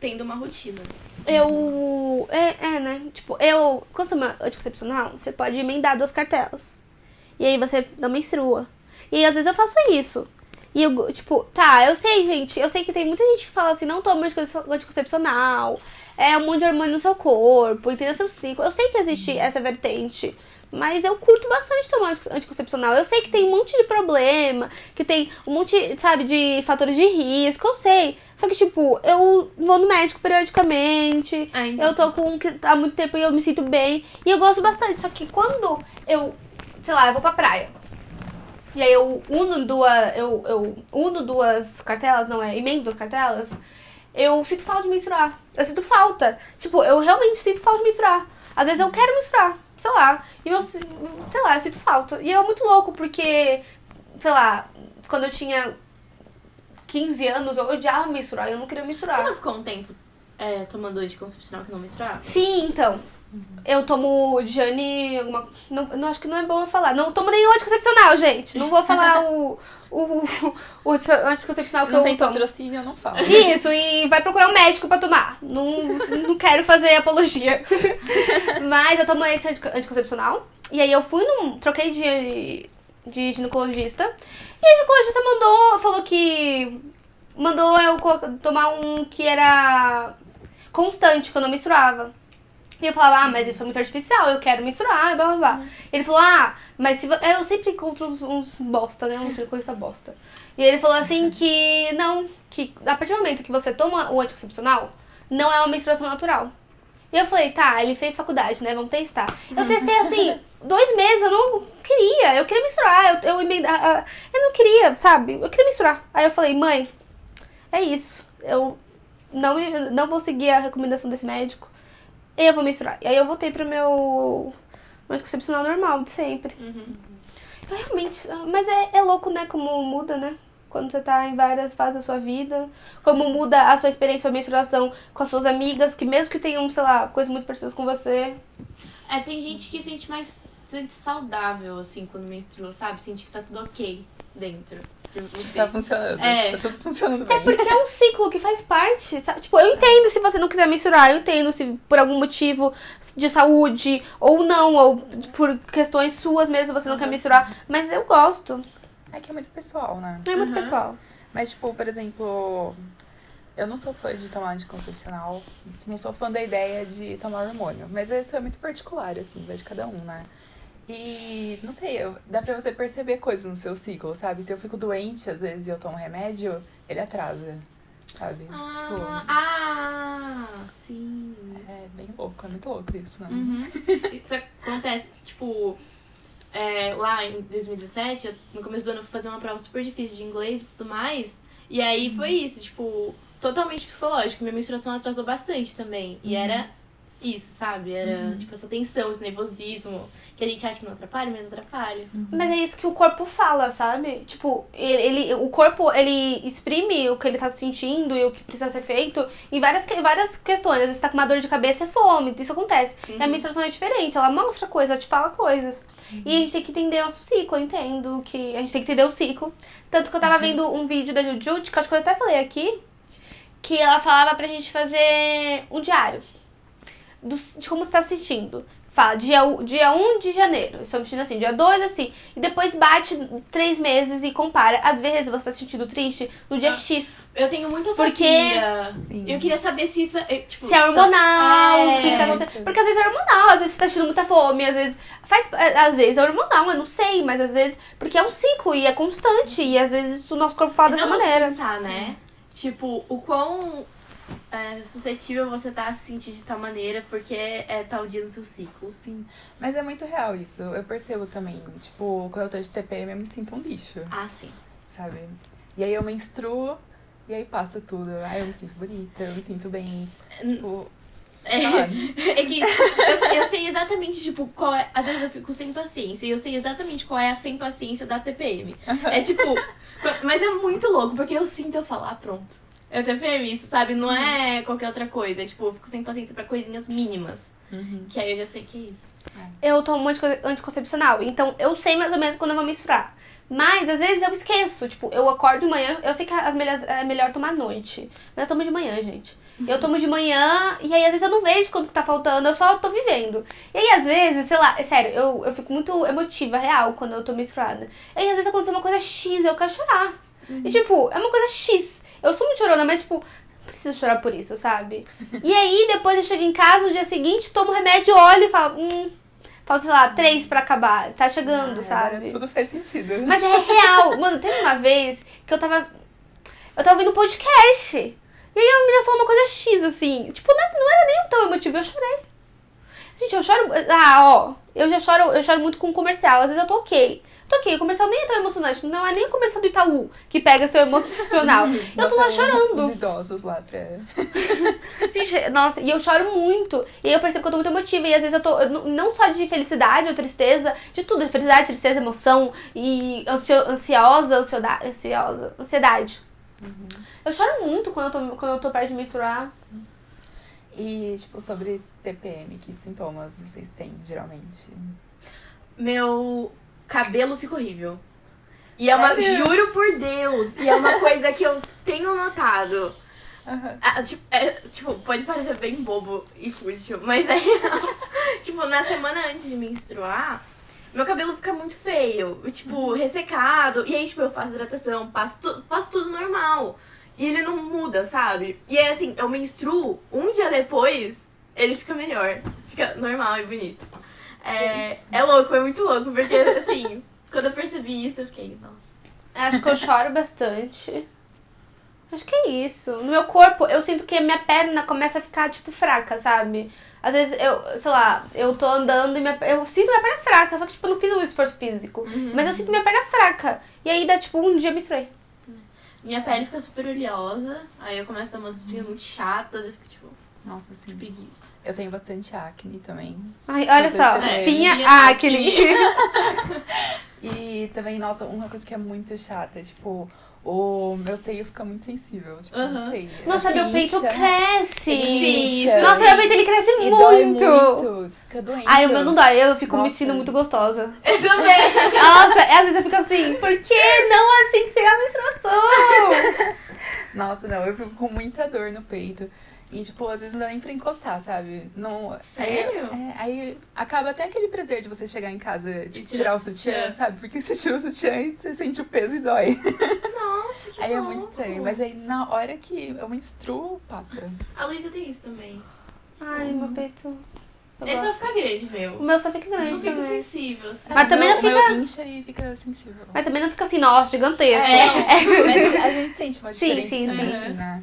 Tendo uma rotina. Eu. É, é, né? Tipo, eu. Quando anticoncepcional, você pode emendar duas cartelas. E aí você não menstrua. E aí, às vezes eu faço isso. E eu, tipo, tá, eu sei, gente. Eu sei que tem muita gente que fala assim: não toma anticonce- anticoncepcional. É um monte de hormônio no seu corpo, entenda seu ciclo. Eu sei que existe essa vertente. Mas eu curto bastante tomar anti- anticoncepcional. Eu sei que tem um monte de problema, que tem um monte, sabe, de fatores de risco, eu sei. Só que, tipo, eu vou no médico periodicamente. Ah, então. Eu tô com há muito tempo e eu me sinto bem. E eu gosto bastante. Só que quando eu, sei lá, eu vou pra praia. E aí eu uno duas. Eu, eu uno duas cartelas, não é? Emendo duas cartelas. Eu sinto falta de menstruar. Eu sinto falta. Tipo, eu realmente sinto falta de menstruar. Às vezes eu quero menstruar, sei lá. E eu, sei lá, eu sinto falta. E é muito louco, porque, sei lá, quando eu tinha 15 anos, eu odiava menstruar. Eu não queria menstruar. Você não ficou um tempo é, tomando anticoncepcional que não menstruava? Sim, então. Eu tomo Jane. Alguma, não, não, acho que não é bom eu falar. Não tomo nenhum anticoncepcional, gente. Não vou falar o, o, o anticoncepcional Se que não eu tem tomo. patrocínio, eu não falo. Isso, e vai procurar um médico pra tomar. Não, não quero fazer apologia. Mas eu tomo esse antico- anticoncepcional. E aí eu fui num. Troquei de, de ginecologista. E a ginecologista mandou. Falou que. Mandou eu tomar um que era constante, que eu não menstruava. E eu falava, ah, mas isso é muito artificial, eu quero menstruar, blá blá blá. Ele falou, ah, mas se vo... eu sempre encontro uns, uns bosta, né? Uns coisa bosta. E ele falou assim que não, que a partir do momento que você toma o anticoncepcional, não é uma menstruação natural. E eu falei, tá, ele fez faculdade, né? Vamos testar. Eu testei assim, [LAUGHS] dois meses, eu não queria, eu queria menstruar, eu, eu, eu não queria, sabe? Eu queria menstruar. Aí eu falei, mãe, é isso. Eu não, não vou seguir a recomendação desse médico. E eu vou menstruar. E aí eu voltei pro meu anticoncepcional normal, de sempre. Eu realmente. Mas é, é louco, né? Como muda, né? Quando você tá em várias fases da sua vida. Como muda a sua experiência com a menstruação com as suas amigas, que mesmo que tenham, sei lá, coisas muito parecidas com você. É, tem gente que sente mais se sente saudável, assim, quando menstrua, sabe? Sente que tá tudo ok dentro. Tá funcionando. É. Tá tudo funcionando bem. É porque é um ciclo que faz parte, sabe? Tipo, eu entendo se você não quiser menstruar, eu entendo se por algum motivo de saúde ou não, ou por questões suas mesmo você não quer menstruar. Mas eu gosto. É que é muito pessoal, né? É muito Uhum. pessoal. Mas, tipo, por exemplo, eu não sou fã de tomar anticoncepcional. Não sou fã da ideia de tomar hormônio. Mas isso é muito particular, assim, vai de cada um, né? E, não sei, eu- dá pra você perceber coisas no seu ciclo, sabe? Se eu fico doente, às vezes, e eu tomo remédio, ele atrasa, sabe? Ah, ah, sim. Tipo, é bem louco, é muito louco isso, né? Uhum. [LAUGHS] Isso acontece, tipo, é, lá em 2017, eu- no começo do ano, eu fui fazer uma prova super difícil de inglês e tudo mais. E aí foi isso, tipo, totalmente psicológico. Minha menstruação atrasou bastante também. E era isso, sabe? Era, tipo, essa tensão, esse nervosismo, que a gente acha que não atrapalha, mas atrapalha. Mas é isso que o corpo fala, sabe? Tipo, ele, ele- o corpo, ele exprime o que ele tá sentindo e o que precisa ser feito em várias, várias questões. Às vezes tá com uma dor de cabeça, é fome, isso acontece. E a menstruação é diferente, ela mostra coisas, ela te fala coisas. E a gente tem que entender nosso ciclo, eu entendo que a gente tem que entender o ciclo. Tanto que eu tava vendo um vídeo da Juju, que eu acho que eu até falei aqui, que ela falava pra gente fazer um diário do- de como você tá se sentindo. Fala, dia, dia 1 de janeiro, eu estou me sentindo assim, dia 2 assim. E depois bate três meses e compara. Às vezes você tá se sentindo triste no dia Ah. X. Eu tenho muito essa Porque-. Sim. Eu queria saber se isso é, tipo... Se é hormonal, É. o que, tá acontecendo. Porque às vezes é hormonal, às vezes você tá sentindo muita fome, às vezes. Faz, às vezes é hormonal, eu não sei, mas às vezes. Porque é um ciclo e é constante. E às vezes o nosso corpo fala dessa é maneira. pensar, né? Tipo, o quão é, suscetível você tá a se sentir de tal maneira porque é tal dia no seu ciclo. Sim. Mas é muito real isso. Eu percebo também. Tipo, quando eu tô de TPM, eu me sinto um lixo, Ah, sim. sabe? E aí eu menstruo e aí passa tudo. Aí eu me sinto bonita, eu me sinto bem. Tipo, É, sabe? [LAUGHS] é que eu, eu sei exatamente, tipo, qual é. Às vezes eu fico sem paciência e eu sei exatamente qual é a sem paciência da TPM. É tipo. [LAUGHS] Mas é muito louco, porque eu sinto eu falar, pronto. É TPM, isso, sabe? Não é qualquer outra coisa. É tipo, eu fico sem paciência pra coisinhas mínimas. Uhum. Que aí eu já sei que é isso. Eu tomo muito antico- anticoncepcional, então eu sei mais ou menos quando eu vou menstruar. Mas às vezes eu esqueço, tipo, eu acordo de manhã, eu sei que as melhores, é melhor tomar à noite. Mas eu tomo de manhã, gente. Eu tomo de manhã e aí às vezes eu não vejo quanto que tá faltando, eu só tô vivendo. E aí às vezes, sei lá, é sério, eu, eu fico muito emotiva, real, quando eu tô menstruada. E aí às vezes acontece uma coisa X, eu quero chorar. E tipo, é uma coisa X. Eu sou muito chorona, mas tipo, não preciso chorar por isso, sabe? [LAUGHS] E aí depois eu chego em casa no dia seguinte, tomo remédio, olho e falo, hum, falta, sei lá, três pra acabar. Tá chegando, Ah, sabe? Tudo faz sentido. Mas é real. [LAUGHS] Mano, teve uma vez que eu tava. Eu tava ouvindo um podcast. E aí a menina falou uma coisa X, assim. Tipo, não, não era nem tão emotivo, eu chorei. Gente, eu choro. Ah, ó. Eu já choro, eu choro muito com comercial. Às vezes eu tô ok. Tô ok, o comercial nem é tão emocionante. Não é nem o comercial do Itaú que pega seu emocional. [LAUGHS] Eu tô lá chorando. Os idosos lá pra. [LAUGHS] Gente, nossa, e eu choro muito. E aí eu percebo que eu tô muito emotiva. E às vezes eu tô. eu não- só de felicidade ou tristeza, de tudo. De felicidade, tristeza, emoção e ansio, ansiosa, ansiedade, ansiosa, ansiedade. Eu choro muito quando eu tô, quando eu tô perto de menstruar. E, tipo, sobre TPM, que sintomas vocês têm, geralmente? Meu cabelo fica horrível. E é uma. Sério? Juro por Deus! E é uma coisa que eu tenho notado. Aham. Ah, tipo, é, tipo, pode parecer bem bobo e fútil, mas é real. [LAUGHS] tipo, na semana antes de menstruar, meu cabelo fica muito feio. Tipo, ressecado. E aí, tipo, eu faço hidratação, passo tu, faço tudo normal. E ele não muda, sabe? E é assim, eu menstruo, um dia depois, ele fica melhor. Fica normal e bonito. É, é louco, é muito louco, porque assim, [LAUGHS] quando eu percebi isso, eu fiquei, nossa. Acho que eu choro bastante. Acho que é isso. No meu corpo, eu sinto que a minha perna começa a ficar, tipo, fraca, sabe? Às vezes, eu, sei lá, eu tô andando e minha, eu sinto minha perna fraca, só que, tipo, eu não fiz um esforço físico. Mas eu sinto minha perna fraca. E aí dá, tipo, um dia eu menstruei. Minha pele fica super oleosa, aí eu começo a dar umas espinhas muito chatas, eu fico tipo, Nossa, sim. preguiça. Eu tenho bastante acne também. Ai, olha Só só, dois É, espinha, acne. [LAUGHS] E também, nossa, uma coisa que é muito chata, tipo, o meu seio fica muito sensível. Tipo, Aham. não sei. Nossa, que meu peito cresce. Sim, Nossa, meu peito ele cresce e dói muito. muito. Fica doente. Ai, o meu não dói, eu fico me Nossa. sentindo muito gostosa. Eu também! Nossa, às vezes eu fico assim, por que não assim sem a menstruação? [LAUGHS] Nossa, não, eu fico com muita dor no peito. E, tipo, às vezes não dá nem pra encostar, sabe? Não, Sério? Aí, é, aí acaba até aquele prazer de você chegar em casa, de E tirar, tirar o o sutiã, sutiã. sabe? Porque você tira o sutiã e você sente o peso e dói. Nossa, que aí é muito estranho. Mas aí na hora que eu menstruo, passa. A Luísa tem isso também. Ai, meu peito. Eu Ele só gosto. fica grande, O meu. meu só fica Não grande fica também. sensível, sabe? Mas também não meu- fica- O meu incha e fica sensível. Mas também não fica assim, nossa, gigantesco. É. [LAUGHS] Mas a gente sente uma Sim, diferença, sim, sim. assim, né?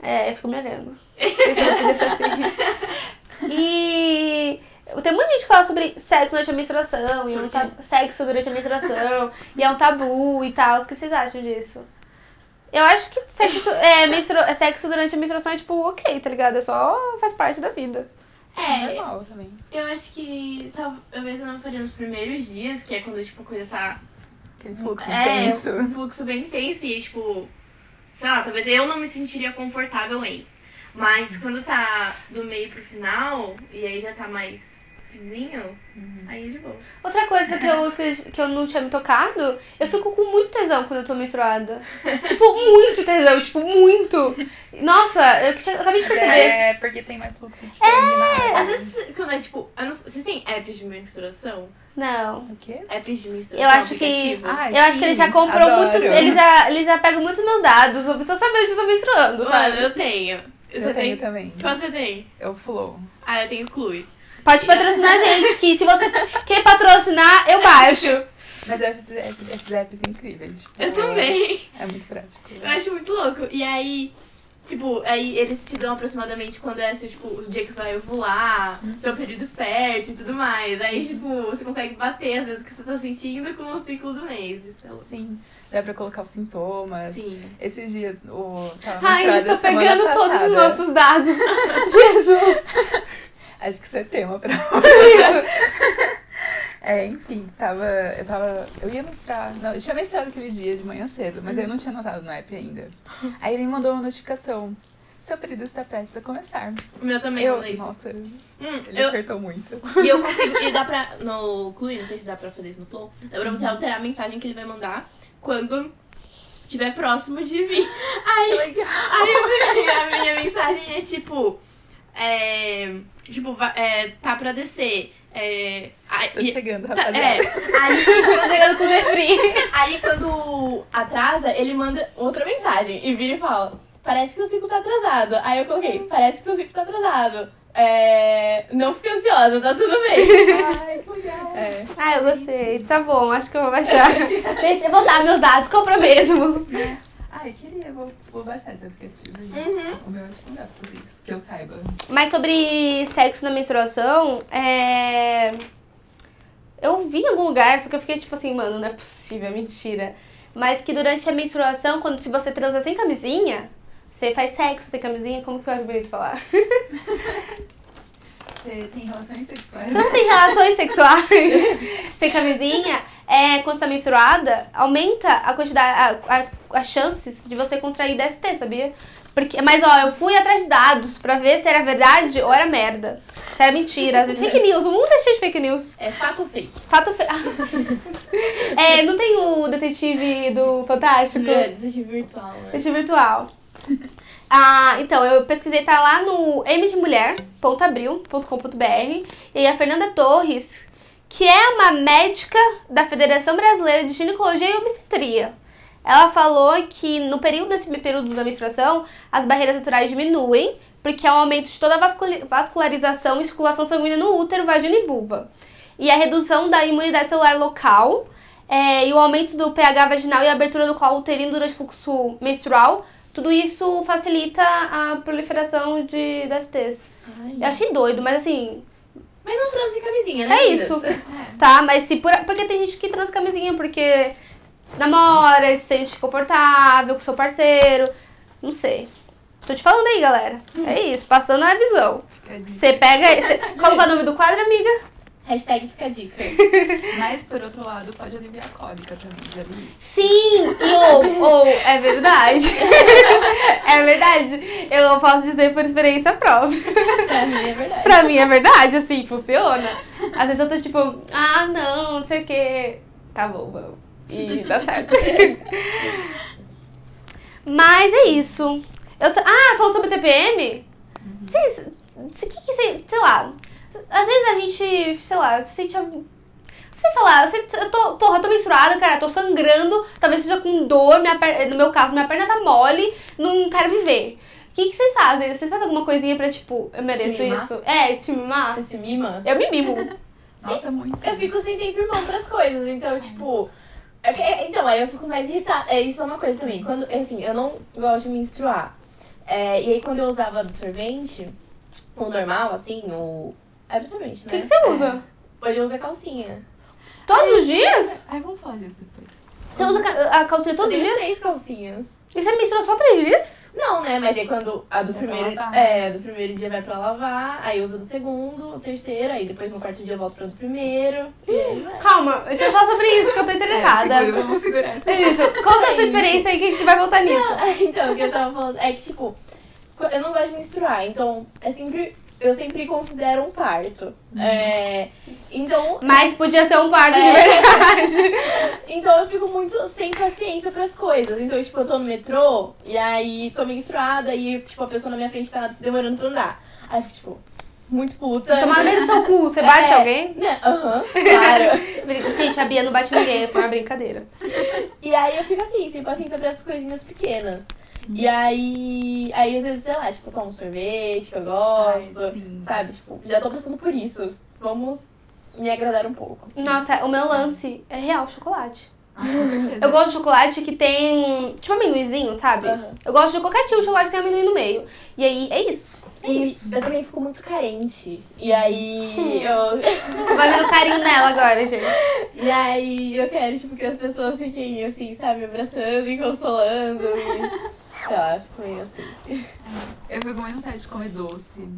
É, eu fico me olhando. Assim. E tem muita gente que fala sobre sexo durante a menstruação, e é um tabu, sexo durante a menstruação, e é um tabu e tal. O que vocês acham disso? Eu acho que sexo, é, menstru... é, sexo durante a menstruação é tipo, ok, tá ligado? É só faz parte da vida. É, normal também. eu acho que talvez eu não faria nos primeiros dias, que é quando, tipo, a coisa tá Aquele fluxo É, intenso. um fluxo bem intenso e, tipo, sei lá, talvez eu não me sentiria confortável em. Mas quando tá do meio pro final, e aí já tá mais finzinho, aí é de boa. Outra coisa que eu, que eu não tinha me tocado, eu fico com muito tesão quando eu tô menstruada. [LAUGHS] tipo, muito tesão, tipo, muito. Nossa, eu, tinha- eu acabei de perceber. É, porque tem mais fluxo de água. Às vezes, quando é tipo. eu não- vocês têm apps de menstruação? Não. O quê? Apps de menstruação? Eu acho que-? Ai, Eu acho que ele já sim, comprou adoro. muito. Ele já, ele já pega muitos meus dados. Eu preciso saber onde eu tô menstruando, Mano, sabe? eu tenho. Eu Você tenho tem? também. Qual você tem? Eu flow. Ah, eu tenho Clue. Pode patrocinar a gente, que se você quer patrocinar, eu baixo. Mas eu acho esses, esses, esses apps incríveis. Tipo, Eu também. É muito prático. Eu acho muito louco. E aí, tipo, aí eles te dão aproximadamente quando é seu, tipo, o dia que você vai ovular, seu período fértil e tudo mais. Aí, tipo, você consegue bater às vezes o que você tá sentindo com o ciclo do mês. Isso é louco. Sim, dá pra colocar os sintomas. Sim. Esses dias, o. Tava Ai, estou semana pegando todos os passada. nossos dados. [LAUGHS] Jesus. Acho que isso é tema pra. [LAUGHS] É, enfim, tava. Eu tava. Eu ia menstruar. Não, eu tinha menstruado aquele dia de manhã cedo, mas eu não tinha notado no app ainda. Aí ele me mandou uma notificação. Seu período está prestes a começar. O meu também eu, manda isso. nossa, ele Hum, eu, acertou muito. e eu [LAUGHS] consigo. E dá pra. No Clue, não sei se dá pra fazer isso no Flow. Dá pra você alterar a mensagem que ele vai mandar quando estiver próximo de vir. [LAUGHS] Aí. Legal. Aí eu virei, a minha mensagem é tipo. É. Tipo, é, tá pra descer. É. aí- Tô e- chegando, tá- rapaziada. é. Aí, [LAUGHS] Tô chegando com o Zefri. aí quando atrasa, ele manda outra mensagem e vira e fala: Parece que o ciclo tá atrasado. Aí eu coloquei: Parece que seu ciclo tá atrasado. É. Não fique ansiosa, tá tudo bem. Ai, que legal. É. Ah, eu gostei. Tá bom, acho que eu vou baixar. [LAUGHS] Deixa eu vou dar meus dados, compra mesmo. Ai, queria, vou, vou baixar esse aplicativo. Uhum. O meu acho que não dá pra fazer isso, que eu saiba. Mas sobre sexo na menstruação, é. Eu vi em algum lugar, só que eu fiquei tipo assim, mano, não é possível, é mentira. Mas que durante a menstruação, quando se você transa sem camisinha, você faz sexo sem camisinha, como que é mais bonito falar? [LAUGHS] Você tem relações sexuais? Você não tem relações sexuais [LAUGHS] sem camisinha, é, quando tá menstruada, aumenta a quantidade, a, a, as chances de você contrair DST, sabia? Porque, mas ó, eu fui atrás de dados pra ver se era verdade ou era merda. Se era mentira. [LAUGHS] Fake news, o mundo é cheio de fake news. É fato fake? Fato fe... é, não tem o detetive do Fantástico? É, detetive virtual, né? Detetive virtual. [LAUGHS] Ah, então, eu pesquisei, tá lá no mdemulher.abril.com.br e a Fernanda Torres, que é uma médica da Federação Brasileira de Ginecologia e Obstetria. Ela falou que no período desse período da menstruação, as barreiras naturais diminuem, porque há um aumento de toda a vascularização e circulação sanguínea no útero, vagina e vulva. E a redução da imunidade celular local, é, e o aumento do pH vaginal e a abertura do colo uterino durante o fluxo menstrual, tudo isso facilita a proliferação de DSTs. Ai. Eu achei doido, mas assim, Mas não transe camisinha, né? é isso. Tá, mas se por. Porque tem gente que transa camisinha porque namora, se sente confortável com seu parceiro. Não sei. Tô te falando aí, galera. É isso, passando a visão. Você pega. Você... Qual é o nome do quadro, amiga? Hashtag fica a dica. [LAUGHS] Mas, por outro lado, pode aliviar a cólica também, já vi isso. Sim! Ou, ou, é verdade. [LAUGHS] é verdade. Eu posso dizer por experiência própria. pra mim é verdade. Pra mim é verdade, assim, funciona. Às vezes eu tô tipo, ah, não, não sei o quê. Tá bom, vamos. E dá certo. [LAUGHS] Mas é isso. Eu Ah, falou sobre TPM? Vocês. que que cê- sei lá. Às vezes a gente, sei lá, se sente. Sei falar, você- eu tô, porra, eu tô menstruada, cara, tô sangrando, talvez seja com dor, minha per- no meu caso, minha perna tá mole, não quero viver. O que, que vocês fazem? Vocês fazem alguma coisinha pra, tipo, eu mereço Se isso? É, se mimar? Você se mima? Eu me mimo. [LAUGHS] Nossa, muito. Eu fico sem tempo irmão pras coisas, então, tipo. é é- Então, aí eu fico mais irritada. É, isso é uma coisa também. Quando, assim, eu não gosto de menstruar. É, e aí, quando eu usava absorvente, o normal, assim, o. É absorvente, O né? que, que você usa? Hoje eu uso a calcinha. Todos os dias? Ai, vamos falar disso depois. Você usa a calcinha Eu todo tenho dia? três calcinhas. E você mistura só três dias? Não, né? Mas aí quando a do Vai primeiro. É, do primeiro dia vai pra lavar, aí usa do segundo, o terceiro, aí depois no quarto dia volta pra do primeiro. Vai. Calma, a gente vai falar sobre isso que eu tô interessada. É, segura, vamos segurar essa. Isso, conta a sua experiência aí que a gente vai voltar nisso. [LAUGHS] Então, o que eu tava falando é que, tipo, eu não gosto de menstruar, então é sempre. Eu sempre considero um parto. É, então, Mas podia ser um parto de É. verdade. [LAUGHS] então eu fico muito sem paciência pras coisas. Então, tipo, eu tô no metrô e aí tô menstruada e, tipo, a pessoa na minha frente tá demorando pra andar. Aí eu fico, tipo, muito puta. Tomar no meio do seu cu, você bate É. alguém? Né? Aham, claro. [LAUGHS] Gente, a Bia não bate ninguém, foi uma brincadeira. E aí eu fico assim, sem paciência pra essas coisinhas pequenas. E aí, aí às vezes, sei lá, tipo, eu tomo um sorvete que eu gosto, Ai, sabe? Tipo, já tô passando por isso. Vamos me agradar um pouco. Nossa, o meu lance é real chocolate. Ah. Eu gosto de chocolate que tem, tipo, amendoizinho, sabe? Aham. Eu gosto de qualquer tipo de chocolate que tem amendoim no meio. E aí, é isso. É isso. eu também fico muito carente. E aí eu. Tô fazendo carinho nela agora, gente. [LAUGHS] E aí eu quero, tipo, que as pessoas fiquem assim, sabe, me abraçando e consolando. E, sei lá, fico meio assim. [LAUGHS] Eu fico com vontade de comer doce.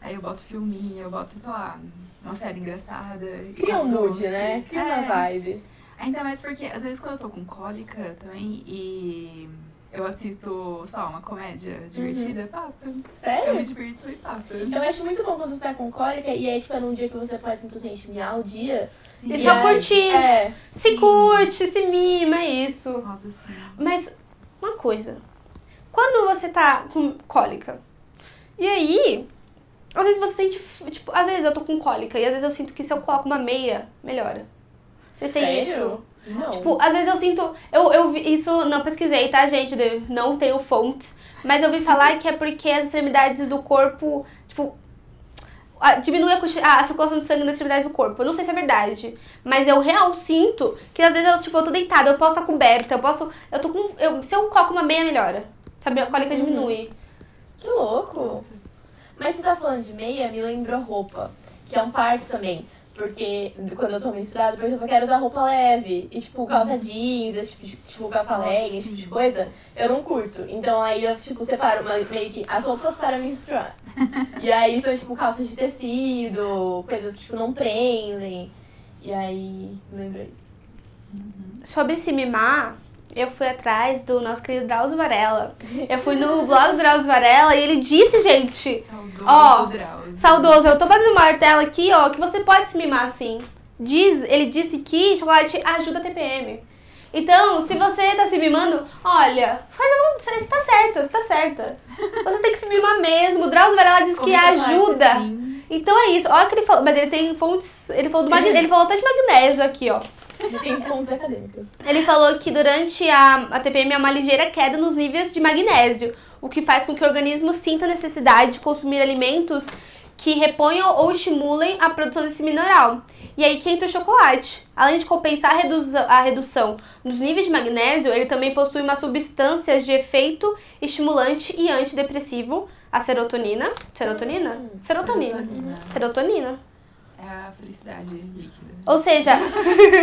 Aí eu boto filminho, eu boto, sei lá, uma série engraçada. Cria um doce. mood, né? Cria É. uma vibe. Ainda mais porque, às vezes, quando eu tô com cólica também e eu assisto, sei lá, uma comédia divertida, passa. Eu me Sério? divirto e passa. Eu acho muito bom quando você tá com cólica e aí, tipo, é num dia que você pode simplesmente miar o dia. E E só curtir. É. Se Sim. curte, se mima, é isso. Nossa, sim. Mas, uma coisa. Quando você tá com cólica, e aí, às vezes você sente, tipo, às vezes eu tô com cólica, e às vezes eu sinto que se eu coloco uma meia, melhora. Você tem isso? Não. Tipo, às vezes eu sinto. Eu, eu vi isso, não pesquisei, tá, gente? Eu Não tenho fontes. Mas eu ouvi falar que é porque as extremidades do corpo, tipo. a- Diminui a, coxi- a circulação de sangue nas extremidades do corpo. Eu não sei se é verdade. Mas eu real sinto que às vezes eu, tipo, eu tô deitada, eu posso estar coberta, eu posso. Eu tô com. Eu, se eu coloco uma meia, melhora. Sabe? A cólica Uhum. diminui. Que louco. Mas você tá falando de meia, me lembrou roupa. Que é um parto também. Porque quando eu tô menstruada, porque eu só quero usar roupa leve. E tipo, calça jeans, esse tipo, tipo calça legging, esse tipo de coisa, eu não curto. Então aí eu, tipo, separo uma- meio que as roupas para menstruar. [LAUGHS] e aí são, tipo, calças de tecido, coisas que, tipo, não prendem. E aí, me lembrou isso. Sobre se mimar, eu fui atrás do nosso querido Drauzio Varela. Eu fui no blog do Drauzio Varela e ele disse, gente. Saudoso Ó, Drauzio. Saudoso, eu tô batendo uma martelo aqui, ó, que você pode se mimar assim. Diz, ele disse que chocolate ajuda a TPM. Então, se você tá se mimando, olha, faz a você tá certa, você tá certa. Você tem que se mimar mesmo. O Drauzio Varela diz Come que ajuda. assim. Então é isso. Olha o que ele falou, mas ele tem fontes, ele falou do magne, [LAUGHS] ele falou até de magnésio aqui, ó. Tem. Ele falou que durante a, a TPM há uma ligeira queda nos níveis de magnésio, o que faz com que o organismo sinta a necessidade de consumir alimentos que reponham ou estimulem a produção desse mineral. E aí que entra o chocolate. Além de compensar a, reduza- a redução nos níveis de magnésio, ele também possui uma substância de efeito estimulante e antidepressivo, a serotonina. Serotonina? Serotonina. Serotonina. Serotonina. É a felicidade líquida. Ou seja,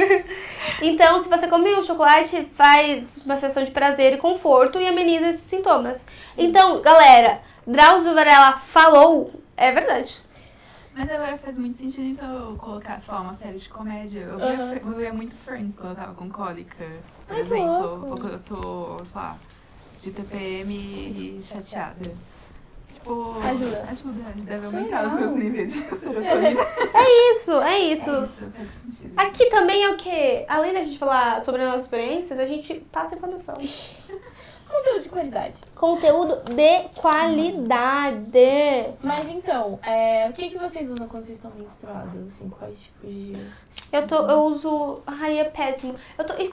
[LAUGHS] então se você come um chocolate, faz uma sensação de prazer e conforto e ameniza esses sintomas. Então, galera, Drauzio Varela falou, é verdade. Mas agora faz muito sentido, então, eu colocar, lá, uma série de comédia. Eu via, Aham. eu via muito Friends quando eu tava com cólica, por Ai, exemplo. Ou quando eu tô, sei lá, de TPM e chateada. Tipo, Ajuda. Ajuda, deve aumentar os meus níveis de serotonina. É isso, é isso. É isso, faz sentido. Aqui também é o que? Além da gente falar sobre as nossas experiências, a gente passa informação. [LAUGHS] Conteúdo de qualidade. Conteúdo de qualidade. Mas então, é, o que, que vocês usam quando vocês estão menstruadas? Assim, quais tipos de. Eu, tô, eu uso. Ai, é péssimo. Eu tô, eu-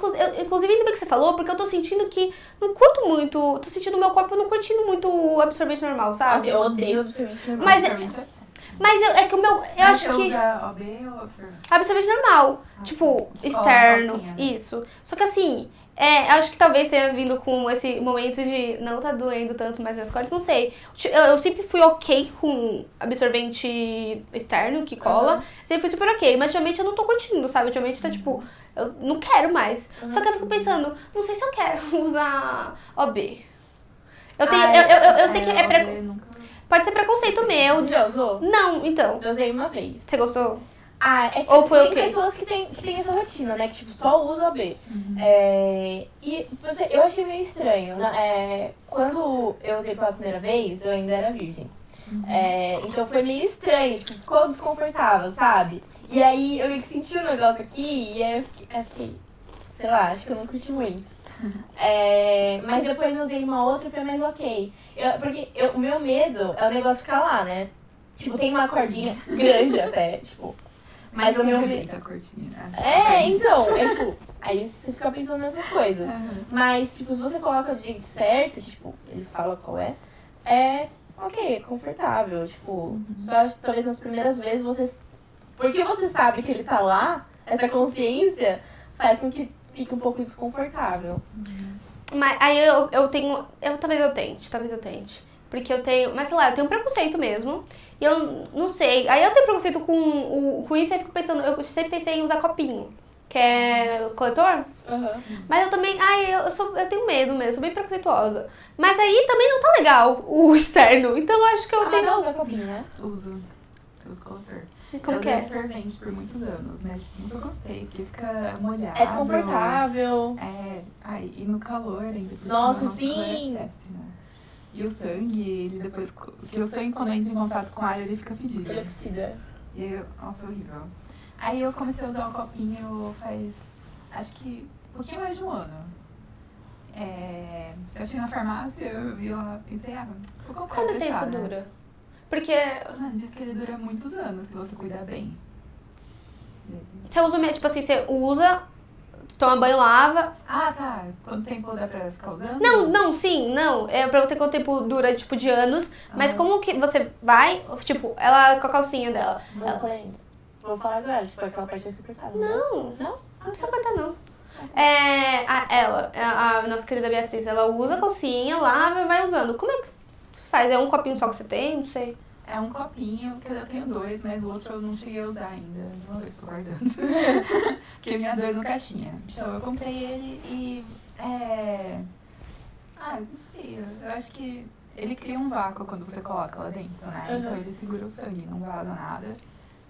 inclusive, ainda bem que você falou, porque eu tô sentindo que não curto muito. Tô sentindo meu corpo não curtindo muito o absorvente normal, Nossa, sabe? eu odeio absorvente normal. Mas é- Absorvente é Mas eu- é que o meu. Eu Mas acho você que. usa OB ou absorvente? Absorvente normal. Ah, tipo, tá. externo. calcinha, né? Isso. Só que assim, É, acho que talvez tenha vindo com esse momento de não tá doendo tanto mais nas costas, não sei. Eu, eu sempre fui ok com absorvente externo que cola. Aham. Sempre fui super ok. Mas ultimamente eu não tô curtindo, sabe? Ultimamente tá tipo, eu não quero mais. Só que eu fico pensando, não sei se eu quero [LAUGHS] usar OB. Eu tenho. Ai, eu, eu, eu, eu sei ai, que é pre- eu nunca- pode ser preconceito meu. Já usou? Não, então. Eu usei uma vez. Você gostou? Ah, é que Ou foi tem o quê? pessoas que têm que tem essa rotina, né? Que tipo, só usa a B. É, e você, eu achei meio estranho. né? É, quando eu usei pela primeira vez, eu ainda era virgem. É, então foi meio estranho, tipo, ficou desconfortável, sabe? E aí eu meio que senti um negócio aqui e aí eu fiquei, eu fiquei, sei lá, acho que eu não curti muito. [LAUGHS] É, mas depois eu usei uma outra e foi mais ok. Eu- porque eu- o meu medo é o negócio ficar lá, né? Tipo, tem uma cordinha grande até, tipo. Mas o meu sempre medo. deita a cortina. É, então, é tipo, aí você fica pensando nessas coisas. Aham. Mas, tipo, se você coloca do jeito certo, tipo, ele fala qual é, é ok, é confortável. Tipo, só acho que talvez nas primeiras vezes você. Porque você sabe que ele tá lá, essa consciência faz com que fique um pouco desconfortável. Mas aí eu, eu tenho. Eu talvez eu tente, talvez eu tente. Porque eu tenho. Mas sei lá, eu tenho um preconceito mesmo. E eu não sei. Aí eu tenho preconceito com, o, com isso e eu fico pensando. Eu sempre pensei em usar copinho. Que é coletor. Aham. Mas eu também. Ai, eu, sou, eu tenho medo mesmo, sou bem preconceituosa. Mas aí também não tá legal o [LAUGHS] externo. Então eu acho que eu Ah, tenho. não usa copinho, né? Uso. Eu uso coletor. Como eu que é? usei absorvente por muitos anos, mas tipo, nunca gostei, porque fica molhado. É desconfortável. É, ai, e no calor ainda. Nossa, cima, sim. calor é péssimo. E o sangue, ele depois. Que o sangue, quando entra em contato com ar, ele fica fedido. Ele oxida. E eu, nossa, horrível. Aí eu comecei a usar o copinho faz. Acho que um pouquinho mais de um ano. É, eu cheguei na farmácia, eu vi lá, pensei, ah, vou comprar. Quanto tempo dura? Porque Mano, diz que ele dura muitos anos se você cuidar bem. você usa, tipo assim, você usa, toma banho, lava. Ah, tá. Quanto tempo dá pra ficar usando? Não, não, sim, não. É eu ter quanto tempo dura, tipo, de anos. Mas Ah. como que você vai, tipo, ela com a calcinha dela. Não foi ainda. Vou falar agora, tipo, aquela parte é super cortada. Não, Não? não precisa cortar, não. É, a, ela, a, a nossa querida Beatriz, ela usa a calcinha, lava e vai usando. Como é que faz? É um copinho só que você tem? Não sei. É um copinho, que eu tenho dois, mas o outro eu não cheguei a usar ainda. Uma vez tô guardando. [LAUGHS] Porque vinha dois no caixinha. Então eu comprei ele e. É. Ah, não sei. eu- acho que ele cria um vácuo quando você coloca lá dentro, né? Uhum. Então ele segura o sangue, não vaza nada.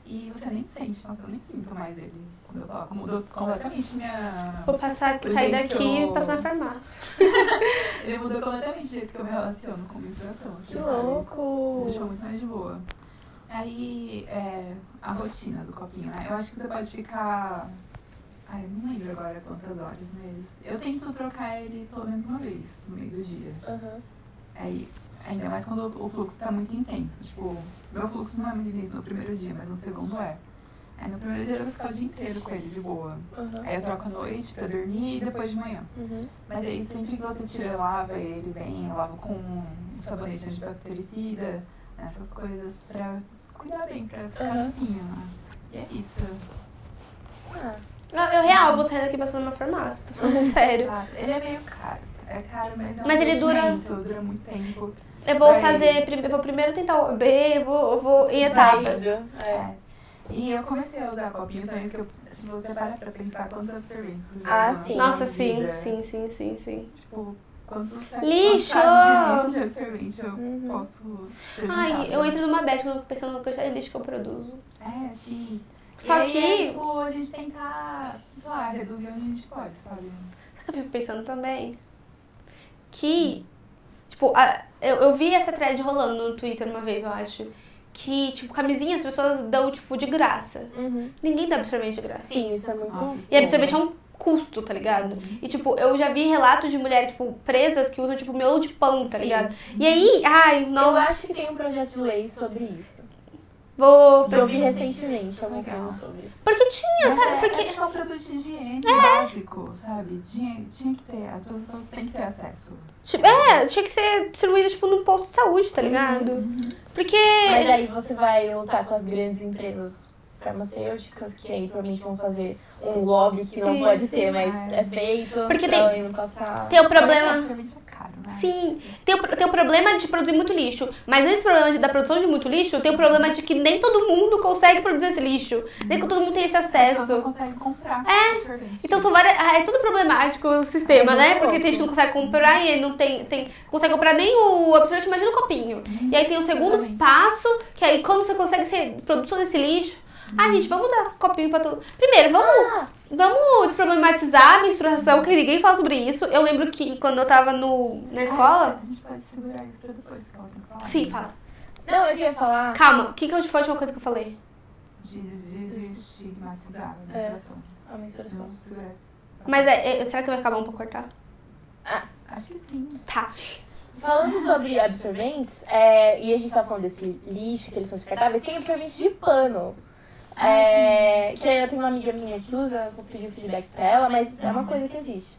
E você nem sente, nossa, eu nem sinto mais ele. Mudou completamente minha. Vou passar, sair daqui eu- e passar na farmácia. [LAUGHS] Ele mudou completamente o jeito que eu me relaciono com menstruação. assim, Que sabe? louco! Deixou muito mais de boa. Aí, é, a rotina do copinho, né? Eu acho que você pode ficar. Ai, eu não lembro agora quantas horas, mas eu tento trocar ele pelo menos uma vez no meio do dia. Aham. Aí, ainda mais quando o fluxo tá muito intenso. Tipo, meu fluxo não é muito intenso no primeiro dia, mas no segundo é. Aí no primeiro dia eu vou ficar o dia inteiro com ele de boa. Aham. Aí eu troco à noite pra dormir e depois de manhã. Uhum. Mas aí sempre que você tira, lava ele bem, eu lavo com um sabonete antibactericida, essas coisas pra cuidar bem, pra ficar Aham. limpinho, né? E é isso. Ah, Eu, eu real vou sair daqui passando na farmácia, tô falando [LAUGHS] sério. Ah, ele é meio caro. É caro, mas é um Mas ele dura- dura muito tempo. Eu vou Vai. fazer, eu vou primeiro tentar o B, eu vou, eu vou em etapas. É. E eu comecei a usar copinho também, porque eu, se você para pra pensar quantos absorventes você já Ah, sim. Nossa, sim, vida. sim, sim, sim, sim. Tipo, quantos Lixo! quantos lixo de absorvente eu Uhum. posso Ai, eu entro numa bad pensando no que eu já lixo que eu produzo. É, sim. Só e aí, que- é, tipo, a gente tentar, sei lá, reduzir onde a gente pode, sabe? Sabe o que eu fico pensando também? Que, tipo, a- eu, eu vi essa thread rolando no Twitter uma vez, eu acho. Que, tipo, camisinha as pessoas dão, tipo, de graça. Uhum. Ninguém dá absorvente de graça. Sim, isso é muito. Nossa, E absorvente é um custo, tá ligado? E, tipo, eu já vi relatos de mulheres, tipo, presas que usam, tipo, miolo de pão, tá Sim. ligado? E aí, ai, Eu não, acho que tem um projeto de lei sobre isso. Vou... Que eu vi recentemente alguma Legal. coisa sobre. Porque tinha, Mas sabe? é, Porque... é tipo um produto de higiene básico, sabe? Tinha, tinha que ter, as pessoas têm que ter acesso. Tipo, é, tinha que ser distribuído, tipo, num posto de saúde, tá ligado? Porque... Mas aí você vai lutar com as grandes empresas farmacêuticas, que aí provavelmente vão fazer um lobby que não pode ter, mas é feito. Porque pra tem- passar. Tem o problema. é caro, né? Sim, tem o, tem o problema de produzir muito lixo. Mas nesse problema de, da produção de muito lixo, tem o problema de que nem todo mundo consegue produzir esse lixo. Nem todo mundo tem esse As pessoas não acesso. conseguem comprar É. Então são várias. Ah, é tudo problemático o sistema, É né? Porque tem gente que não consegue comprar e não tem, tem. Consegue comprar nem o absorvente, imagina o copinho. E aí tem o segundo Exatamente. passo, que aí quando você consegue ser produtor desse lixo. Ah, gente, vamos dar copinho pra todo. Primeiro, vamos. Vamos desproblematizar a menstruação, que ninguém fala sobre isso. Eu lembro que quando eu tava no, na escola. Ah, a gente pode segurar isso pra depois, que ela tem que falar. Sim, fala. Não, eu queria falar. Calma, o que, que eu- foi a última coisa que eu falei? De desestigmatizar a É. menstruação. A menstruação. Essa- Mas é, é- será que vai acabar um pra cortar? Acho que sim. Tá. Falando sobre absorventes, é, e a gente tá falando desse lixo, que eles são descartáveis, tem absorventes de pano. É, que eu tenho uma amiga minha que usa, vou pedir o feedback pra ela, mas é uma coisa que existe.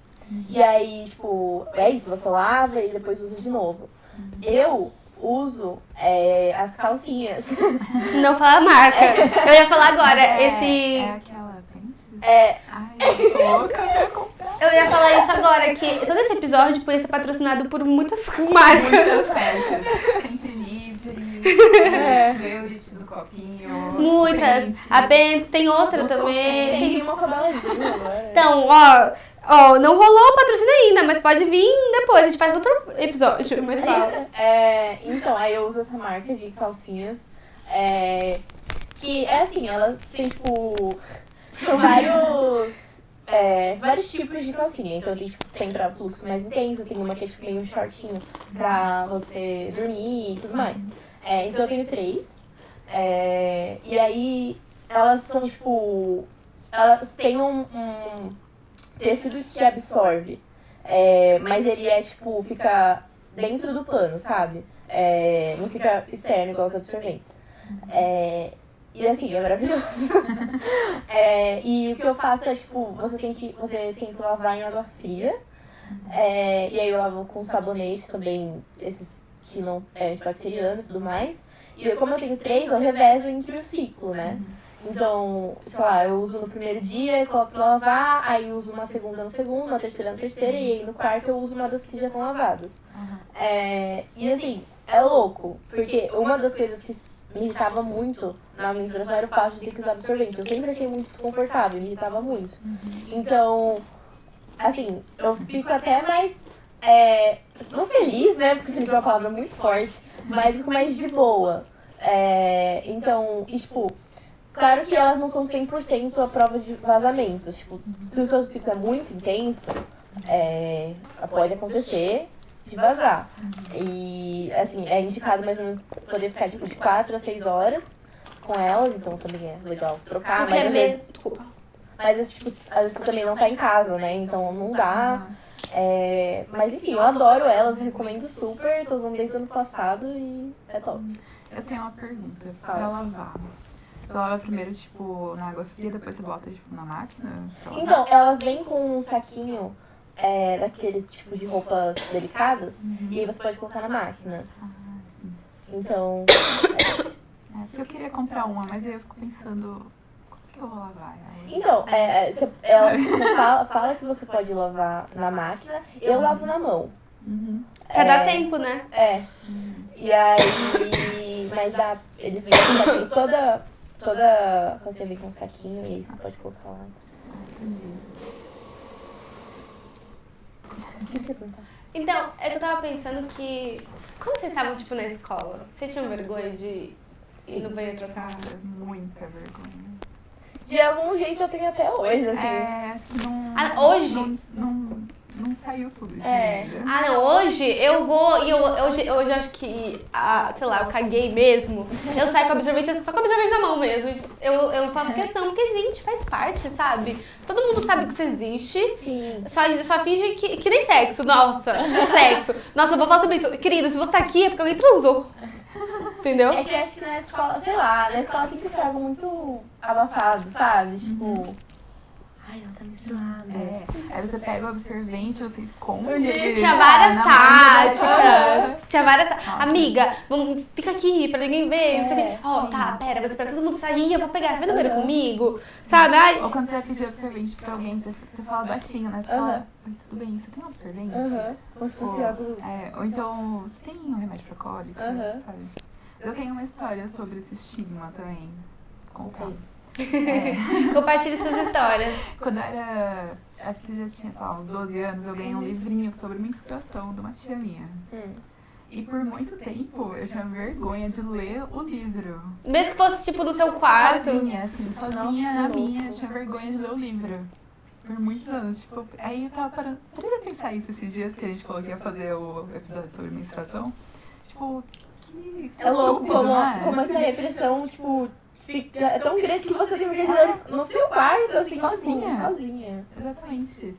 E aí, tipo, é isso, você lava e depois usa de novo. Eu uso é, as calcinhas. [LAUGHS] Não fala a marca. Eu ia falar agora, é, esse. É aquela pente? É, Ai, eu tô louca pra comprar. Eu ia falar isso agora, que todo esse episódio podia ser patrocinado por muitas [LAUGHS] marcas. Muitas marcas. Sempre livre. [LAUGHS] É. Do copinho. Muitas. A Benz tem outras também. tem uma com a agora. Então, ó, ó, não rolou o patrocínio ainda, mas pode vir depois. A gente faz outro episódio, mas fala. É, então, aí eu uso essa marca de calcinhas. é, que é assim, ela tem tipo. São vários. é, vários tipos de calcinha. Então tem, tipo, tem pra fluxo mais intenso, tem uma que é tipo meio shortinho pra você dormir e tudo mais. É, então eu tenho três. É, e aí elas são tipo. Elas têm um, um tecido que absorve. É, mas ele é tipo, fica dentro do pano, sabe? É, não fica externo igual os absorventes. É, e assim, é maravilhoso. [LAUGHS] É, e o que eu faço é, tipo, você tem que, você tem que lavar em água fria. É, e aí eu lavo com sabonete também, esses que não é antibacteriano e tudo mais. E eu, como eu tenho três, eu revezo entre o ciclo, né? Então, sei lá, eu uso no primeiro dia, coloco pra lavar, aí uso uma segunda no segundo, uma terceira no terceiro, e aí no quarto eu uso uma das que já estão lavadas. É, e assim, é louco, porque uma das coisas que me irritava muito na menstruação era o fato de ter que usar absorvente. Eu sempre achei muito desconfortável, me irritava muito. Então, assim, eu fico até mais. É, não feliz, né? Porque feliz é uma palavra muito forte, mas fico mais de boa. É, então, e tipo, claro que elas não são 100% a prova de vazamentos. Tipo, se o seu ciclo é muito intenso, é, pode acontecer de vazar. E, assim, é indicado mais ou menos poder ficar tipo, de 4 a 6 horas com elas, então também é legal trocar, Porque mas às vezes. Desculpa. mas tipo, às vezes você também não tá em casa, né? Então não dá. É, mas enfim, eu adoro elas, recomendo super, tô usando desde o ano passado e é top. Eu tenho uma pergunta pra Fala. lavar. Você lava primeiro, tipo, na água fria, depois você bota, tipo, na máquina? pra? Então, elas vêm com um saquinho é, daqueles tipos de roupas delicadas e aí você pode colocar na máquina. Ah, sim. Então, É, porque eu queria comprar uma, mas aí eu fico pensando, que eu vou lavar? Aí... então é, é, você, ela- você [LAUGHS] fala, fala que você pode lavar na máquina, eu lavo na mão. Uhum. Pra dar É, tempo, né? É. E aí. Mas dá. Eles vêm com saquinho toda. Toda. Você vem com um saquinho e aí você pode colocar lá. Entendi. O que você perguntar? Então, é que eu tava pensando que. Quando vocês estavam, tipo, na escola, vocês tinham vergonha de ir no banheiro trocar? Muita vergonha. De algum jeito eu tenho até hoje, assim. É, acho que não. Ah, hoje? Não, não, não saiu tudo de É. ainda. Ah, não, hoje eu vou e eu, hoje, hoje eu acho que, ah, sei lá, eu caguei mesmo. Eu saio com absorvente, só com absorvente na mão mesmo. Eu, eu faço questão, porque, gente, faz parte, sabe? Todo mundo sabe que isso existe. Sim. Só, só finge que, que nem sexo, nossa. Sexo. Nossa, eu vou falar sobre isso. Querido, se você tá aqui é porque alguém transou. Entendeu? É que acho que na escola, sei lá, na escola sempre foi algo muito abafado, sabe? Tipo. Ai, ela tá menstruada. É. Aí você pega o absorvente, você esconde. Tinha várias táticas. Tinha várias. Nossa. Amiga, vamos, fica aqui pra ninguém ver. É, Ó, sim. tá, pera, vou esperar todo mundo sair, eu vou pegar. Você vai no banheiro comigo? Sabe? Ai, Ou quando você vai pedir absorvente pra alguém, você, você fala baixinho, né? Você fala. Oi, tudo bem, você tem um absorvente? Aham. Fosse Ou, é, ou então, você tem um remédio pra cólica? Aham. Sabe? Eu tenho uma história sobre esse estigma também. Contar. É, [LAUGHS] compartilhe suas histórias. quando eu era. Acho que já tinha, sei lá, uns 12 anos, eu ganhei um livrinho sobre menstruação de uma tia minha. Hum. E por muito tempo eu tinha vergonha de ler o livro. Mesmo que fosse, tipo, no seu quarto. Sozinha, assim, sozinha Nossa, na minha, eu tinha vergonha de ler o livro. Por muitos anos. Tipo, aí eu tava parando. Parei pra pensar isso esses dias que a gente falou que ia fazer o episódio sobre menstruação. Tipo, que. É louco como, né? como essa repressão, tipo, fica, é tão grande que você tem que ler no seu quarto, assim, Sozinha. Tipo, sozinha. Exatamente.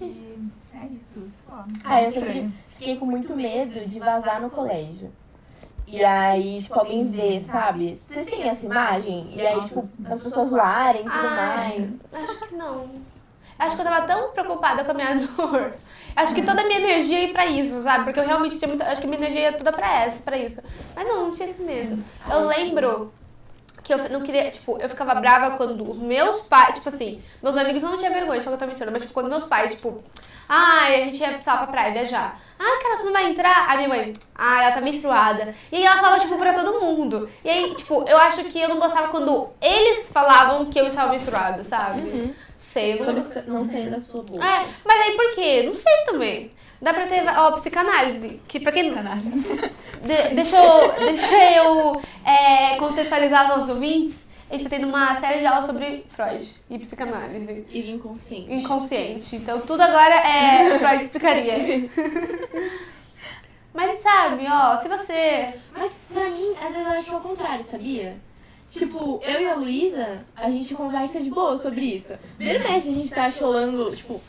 E é isso. sei lá, Ah, eu sempre fiquei com muito medo de vazar no colégio. E aí, tipo, alguém vê, sabe? Vocês têm essa imagem? E aí, tipo, as pessoas zoarem e tudo Ai, mais. acho que não. Acho que eu tava tão preocupada com a minha [LAUGHS] dor. Acho que toda a minha energia ia pra isso, sabe? Porque eu realmente tinha muita. Acho que minha energia ia toda pra essa, pra isso. Mas não, não tinha esse medo. Eu lembro que eu não queria, tipo, eu ficava brava quando os meus pais, tipo assim, meus amigos não tinham vergonha de falar que eu tava mas tipo, quando meus pais, tipo, ai, a gente ia, sei lá, pra praia viajar. Ai, cara, você não vai entrar? Aí minha mãe, ai, ela tá menstruada. E aí ela falava, tipo, pra todo mundo. E aí, tipo, eu acho que eu não gostava quando eles falavam que eu estava menstruada, sabe? Uhum. Sei, eu não não sair da sua boca. É, mas aí por quê? Não sei também. Dá pra ter, ó, psicanálise, que pra quem... Análise. [LAUGHS] De- deixa eu, deixa eu é, contextualizar os nossos ouvintes. A gente tá tendo uma série de aulas sobre Freud e psicanálise. E inconsciente. Inconsciente. Então tudo agora é Freud explicaria. [LAUGHS] Mas sabe, ó, se você. Mas pra mim, às vezes eu acho que é o contrário, sabia? Tipo, eu e a Luísa, a gente conversa de boa sobre isso. Vira mexe, a gente tá cholando, tipo,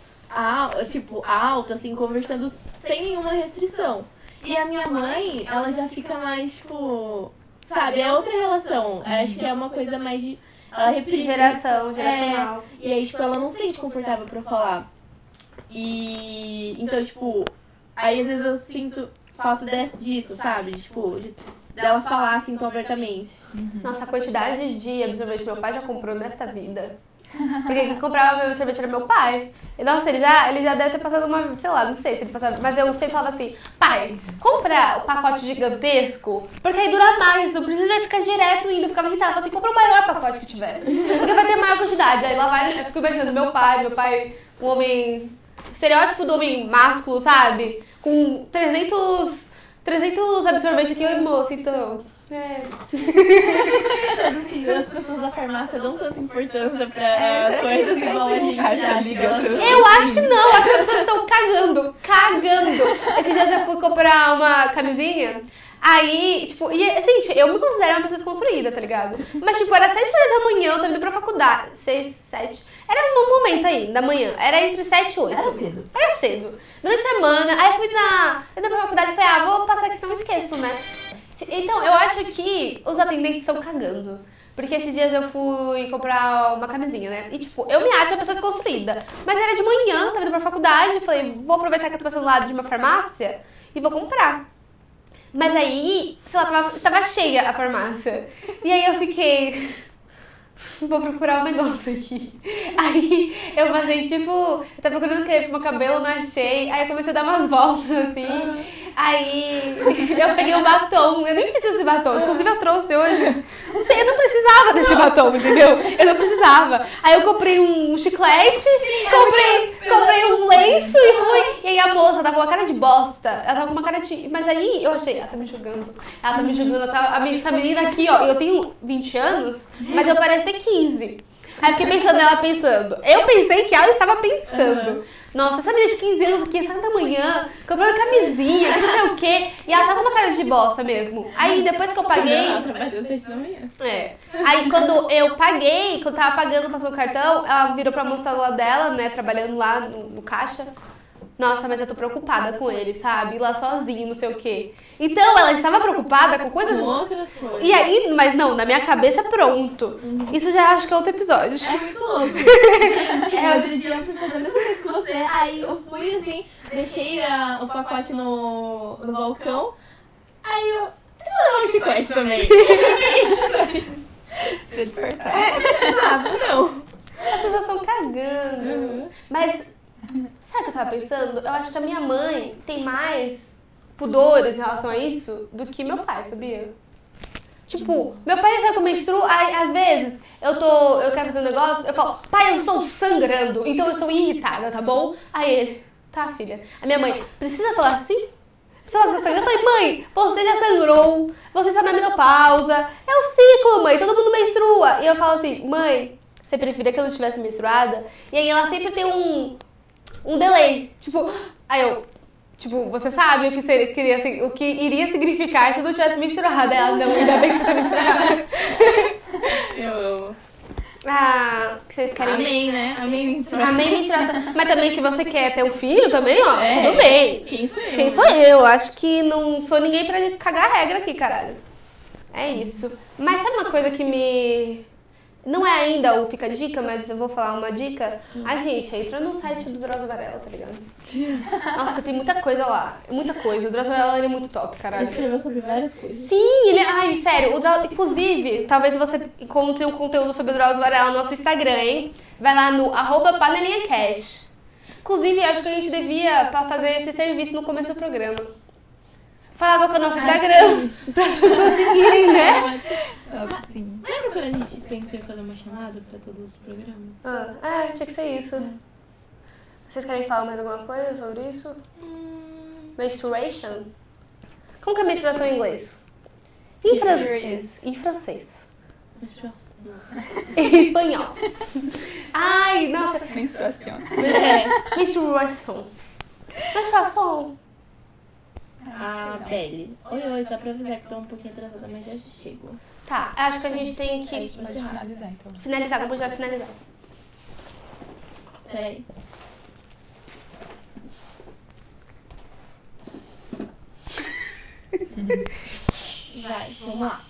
tipo, alto, assim, conversando sem nenhuma restrição. E a minha mãe, ela já fica mais, tipo, sabe, é outra relação. Eu acho que é uma coisa mais de. Ela reprime. Geração, geracional. É, e aí, tipo, ela não se sente confortável pra falar. E. Então, tipo, aí às vezes eu sinto falta de- disso, sabe? Tipo, de, dela falar assim tão abertamente. Nossa, a quantidade de absorvente que meu pai já comprou nessa vida. Porque quem comprava meu absorvente era meu pai. E, nossa, ele já, ele já deve ter passado uma, sei lá, não sei se ele passou, mas eu sempre falava assim, pai, compra o pacote gigantesco, porque aí dura mais, não precisa ficar direto indo, eu ficava irritada, falava assim, compra o maior pacote que tiver, porque vai ter maior quantidade. Aí lá vai, eu fico imaginando meu pai, meu pai, um homem, estereótipo do homem másculo, sabe? Com 300, 300 absorventes aqui, oi moço, então... É. [LAUGHS] Assim, as pessoas da farmácia dão tanta importância pra É, coisas igual que a gente caixa acha liga elas- tanto? Eu acho que não, acho que as pessoas estão cagando, cagando. Esse dia eu já fui comprar uma camisinha, aí, tipo, e assim, eu me considero uma pessoa desconstruída, tá ligado? Mas, tipo, era 7 horas da manhã, eu tava indo pra faculdade, 6, 7, era um momento aí, da manhã, era entre 7 e 8. Era cedo. Era cedo. Durante a semana, aí eu fui na, eu fui pra faculdade e falei, ah, vou passar aqui, senão eu esqueço, né? Então, eu acho que os atendentes estão cagando. Porque esses dias eu fui comprar uma camisinha, né? E, tipo, eu me acho uma pessoa desconstruída. Mas era de manhã, tava indo pra faculdade, falei, vou aproveitar que eu tô passando lá de uma farmácia e vou comprar. Mas aí, sei lá, tava, tava cheia a farmácia. E aí eu fiquei. [LAUGHS] Vou procurar um negócio aqui. Aí eu passei, tipo, tava procurando creme pro meu cabelo, não achei. Aí eu comecei a dar umas voltas assim. Aí [LAUGHS] eu peguei um batom. Eu nem preciso desse batom. Inclusive eu trouxe hoje. Não sei, eu não precisava desse batom, entendeu? Eu não precisava. Aí eu comprei um chiclete, comprei, comprei um lenço e fui. E aí a moça tava com uma cara de bosta. Ela tava com uma cara de. Mas aí eu achei, ela tá me julgando. Ela tá me julgando. Ela tá- Essa menina aqui, ó, eu tenho 20 anos, mas eu pareço ter 15. Aí eu fiquei pensando nela pensando. Eu pensei que ela estava pensando. Nossa, essa menina de 15 anos aqui, 7 da manhã, comprando camisinha, que não sei o quê. E ela tava com uma cara de bosta mesmo. Aí depois que eu paguei. Ela trabalhou às sete da manhã. É. Aí quando eu paguei, quando eu tava pagando, passando o cartão, ela virou pra moça lado dela, né, trabalhando lá no, no caixa. Nossa, mas eu tô preocupada com ele, sabe? Ir lá sozinho, não sei o quê. Então, ela estava preocupada com coisas. Com outras coisas. E aí, mas não, na minha cabeça, pronto. Isso já acho que é outro episódio. É muito louco. [LAUGHS] é, outro dia eu fui fazer a mesma coisa que você. Aí eu fui assim, deixei a- o pacote no, no balcão. Aí eu. Eu um chiclete também. [LAUGHS] Pra disfarçar. ah, não. As pessoas estão cagando. Mas, sabe o que eu tava pensando? Eu acho que a minha mãe tem mais pudores em relação a isso do que meu pai, sabia? Tipo, meu pai eu menstruo, aí, às vezes eu tô, eu quero fazer um negócio, eu falo, pai, eu estou sangrando, então eu estou irritada, tá bom? Aí ele, tá, filha. A minha mãe, precisa falar assim? Precisa falar que você tá sangrando? Eu falei, mãe, você já sangrou, você está na menopausa, é o ciclo, mãe, todo mundo menstrua. E eu falo assim, mãe, você preferia que eu não tivesse menstruada? E aí ela sempre tem um, um delay. Tipo, aí eu, tipo, você sabe o que, seria, queria, assim, o que iria significar se eu não tivesse menstruada? Ela, não, ainda bem que você tá menstruada. Eu amo. Ah, que vocês querem Amém, né? Amém, menstruação. Amém menstruação. Mas também se você quer ter um filho também, ó, É. tudo bem. Quem sou eu? Quem sou eu? Acho que não sou ninguém pra cagar a regra aqui, caralho. É isso. Mas sabe uma coisa que me. Não é ainda o Fica Dica, mas eu vou falar uma dica. A gente entra no site do Drauzio Varela, tá ligado? [LAUGHS] Nossa, tem muita coisa lá. Muita coisa. O Drauzio Varela ele é muito top, Ele caralho. escreveu sobre várias coisas. Sim, ele é. Ai, sério, o Drauzio. Inclusive, talvez você encontre um conteúdo sobre o Drauzio Varela no nosso Instagram, hein? Vai lá no arroba panelinhacash. Inclusive, acho que a gente devia fazer esse serviço no começo do programa. Falar qual que é o nosso Instagram [LAUGHS] para as pessoas seguirem, né? Nossa, sim. Lembra quando a gente pensou em fazer uma chamada pra todos os programas? Ah, é, tinha que ser isso. Vocês querem falar mais alguma coisa sobre isso? Hum, Menstruation? Como que é menstruação em inglês? Em francês. Em francês. Em espanhol. [LAUGHS] Ai, nossa. Menstruação. É. Menstruação. Menstruação. A Belle. Oi, oi, só pra avisar que tô um pouquinho atrasada, mas já chego. Tá, acho que a gente tem que Pode finalizar, então. finalizar, depois já finalizar. Peraí. Vai, vamos lá.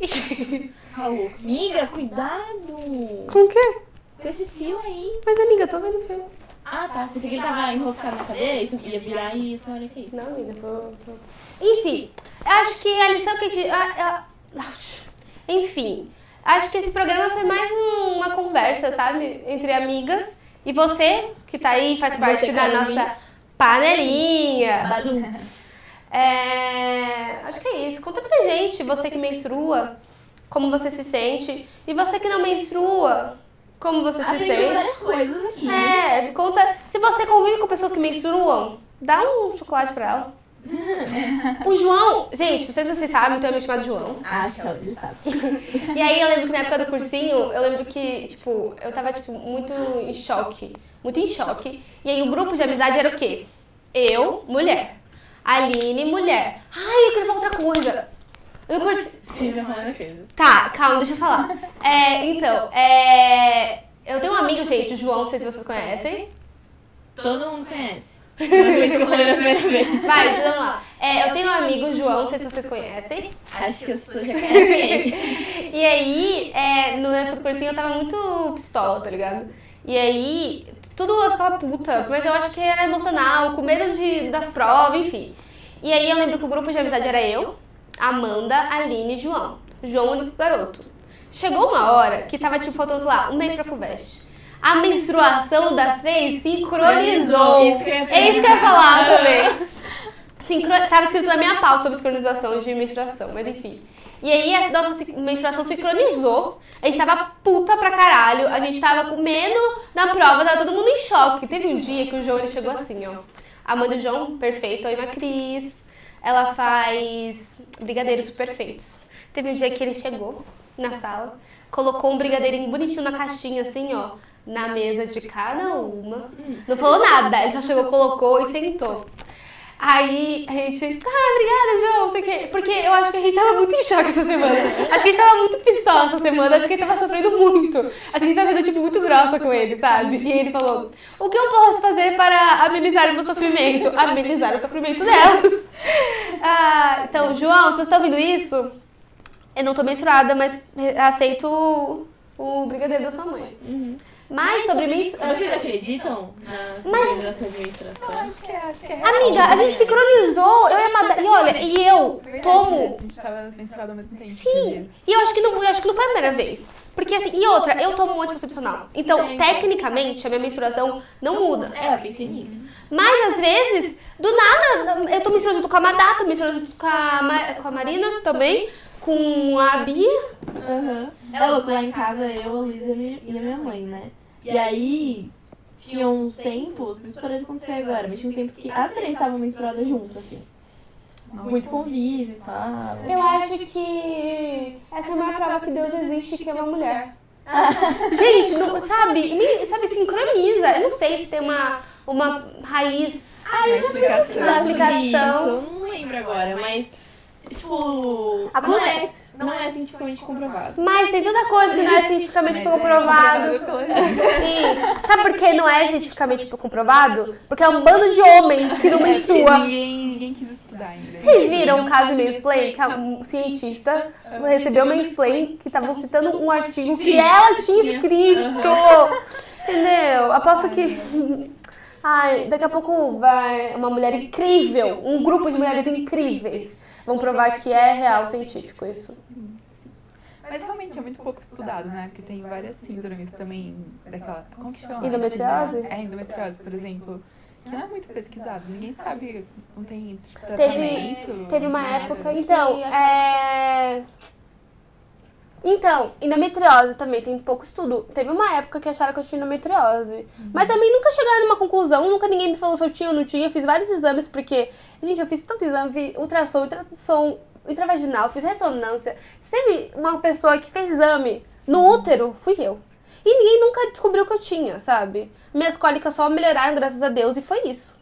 [LAUGHS] Raul. Miga, cuidado! Com o quê? Com esse fio aí. Mas, amiga, eu tô vendo o filme. Ah, tá. Pensei que ele tava enroscado na cadeira, isso ia virar e essa hora aqui. Não, amiga, tô, tô... Enfim, acho que a lição que a gente... ah, ah, Enfim, acho que esse programa foi mais um- uma conversa, sabe? Entre amigas. E você, que tá aí, faz parte da Carol nossa panelinha. É, acho que é isso. Conta pra gente, você que menstrua, como você se sente. E você que não menstrua, como você se sente. coisas aqui. É, conta. Se você convive com pessoas que menstruam, dá um chocolate pra ela. O João, gente, não sei se vocês sabem, tem um amigo chamado João. Acho que ele sabe. E aí eu lembro que na época do cursinho, eu lembro que, tipo, eu tava, tipo, muito em choque. Muito em choque. E aí o grupo de amizade era o quê? Eu, mulher. Aline, mulher. Ai, eu queria falar outra coisa. Eu. Sim, já falando coisa. Tá, calma, deixa eu falar. É, então, é... Eu tenho um amigo, gente, o João, não sei se vocês conhecem. Todo mundo conhece. Uma vez que eu falei da primeira vez. Vai, então vamos lá. É, eu tenho um amigo, João, não sei se vocês conhecem. Acho que as pessoas [LAUGHS] já conhecem ele. E aí, é, no época do cursinho, eu tava muito pistola, tá ligado? E aí, tudo eu ficava puta, mas eu acho que era emocional, com medo de, da prova, enfim. E aí eu lembro que o grupo de amizade era eu, Amanda, Aline e João. João, o único garoto. Chegou uma hora que tava, tipo, faltando lá, um mês pra Fulvestre. A menstruação das seis sincronizou. Isso que eu ia É isso que eu ia falar [LAUGHS] também. Sincro... Tava escrito na minha pauta sobre sincronização de menstruação, mas enfim. E aí a nossa menstruação sincronizou. A gente tava puta pra caralho. A gente tava comendo na prova, tava todo mundo em choque. Teve um dia que o João ele chegou assim, ó. Amanda e João, perfeito. A Ima Cris. Ela faz brigadeiros perfeitos. Teve um dia que ele chegou na sala, colocou um brigadeirinho bonitinho na caixinha, assim, ó. Na mesa de cada uma. Não falou nada. Ele só chegou, colocou e sentou. Aí a gente, ah, obrigada, João, não sei o quê. Porque eu acho que a gente tava muito em choque essa semana. Acho que a gente tava muito pistola essa semana, acho que ele tava sofrendo muito. Acho que a gente tava sendo, tipo, muito grossa com ele, sabe? E ele falou, o que eu posso fazer para amenizar o meu sofrimento? Amenizar o sofrimento delas. [LAUGHS] Ah, então, João, se você tá ouvindo isso, eu não tô menstruada, mas aceito o, brigadeiro da sua mãe. Uhum. Mas sobre menstruação... Vocês acreditam na Mas- de menstruação? Acho que é, acho que é. Amiga, a gente sincronizou, eu e a Madá, e olha, e eu Verdade, tomo A gente tava menstruado ao mesmo tempo. Sim, e eu acho que não, eu acho que não foi a primeira vez. Porque assim, e outra, eu tomo um anticoncepcional. Então, tecnicamente, a minha mensuração não muda. É, eu pensei nisso. Mas às vezes, do nada, eu tô misturando junto com a Madá, tô misturando junto com a, Ma- com a Marina também, com a Bia. Aham. É louco, lá em casa eu, a Luísa e a minha- mãe, né? E aí, tinha uns tempos, isso parou de acontecer agora, mas tinha uns tempos que as três estavam menstruadas juntas, assim. Muito convívio e tal. Eu acho que essa é a maior prova que Deus existe, que é uma mulher. [LAUGHS] Gente, não, sabe, me- sabe, sincroniza. Eu não sei se tem uma, uma raiz. Uma explicação. Uma explicação. Isso, eu não lembro agora, mas, tipo, não é, Acontece. não é cientificamente comprovado. Mas tem tanta coisa que não é cientificamente Mas é comprovado. E sabe por que não é cientificamente comprovado? Porque é um bando de homem que não É, mensua. ninguém, ninguém quis estudar ainda. Vocês viram o caso de mansplain? Que um cientista recebeu mansplain que estavam citando um artigo que ela tinha escrito. Entendeu? Aposto que... Ai, daqui a pouco vai uma mulher incrível, um grupo de mulheres incríveis. Vão provar que é real científico isso. Mas realmente é muito pouco estudado, né? Porque tem várias síndromes também daquela. Como que chama? Endometriose? É, endometriose, por exemplo. Que não é muito pesquisado. Ninguém sabe, não tem tipo, Teve, tratamento. teve uma nada. época. Então, é. Então, endometriose também tem pouco estudo. Teve uma época que acharam que eu tinha endometriose. Mas também nunca chegaram numa conclusão, nunca ninguém me falou se eu tinha ou não tinha. Fiz vários exames, porque, gente, eu fiz tanto exame, fiz ultrassom, ultrassom intravaginal, fiz ressonância. Se teve uma pessoa que fez exame no útero, fui eu. E ninguém nunca descobriu que eu tinha, sabe? Minhas cólicas só melhoraram, graças a Deus, e foi isso.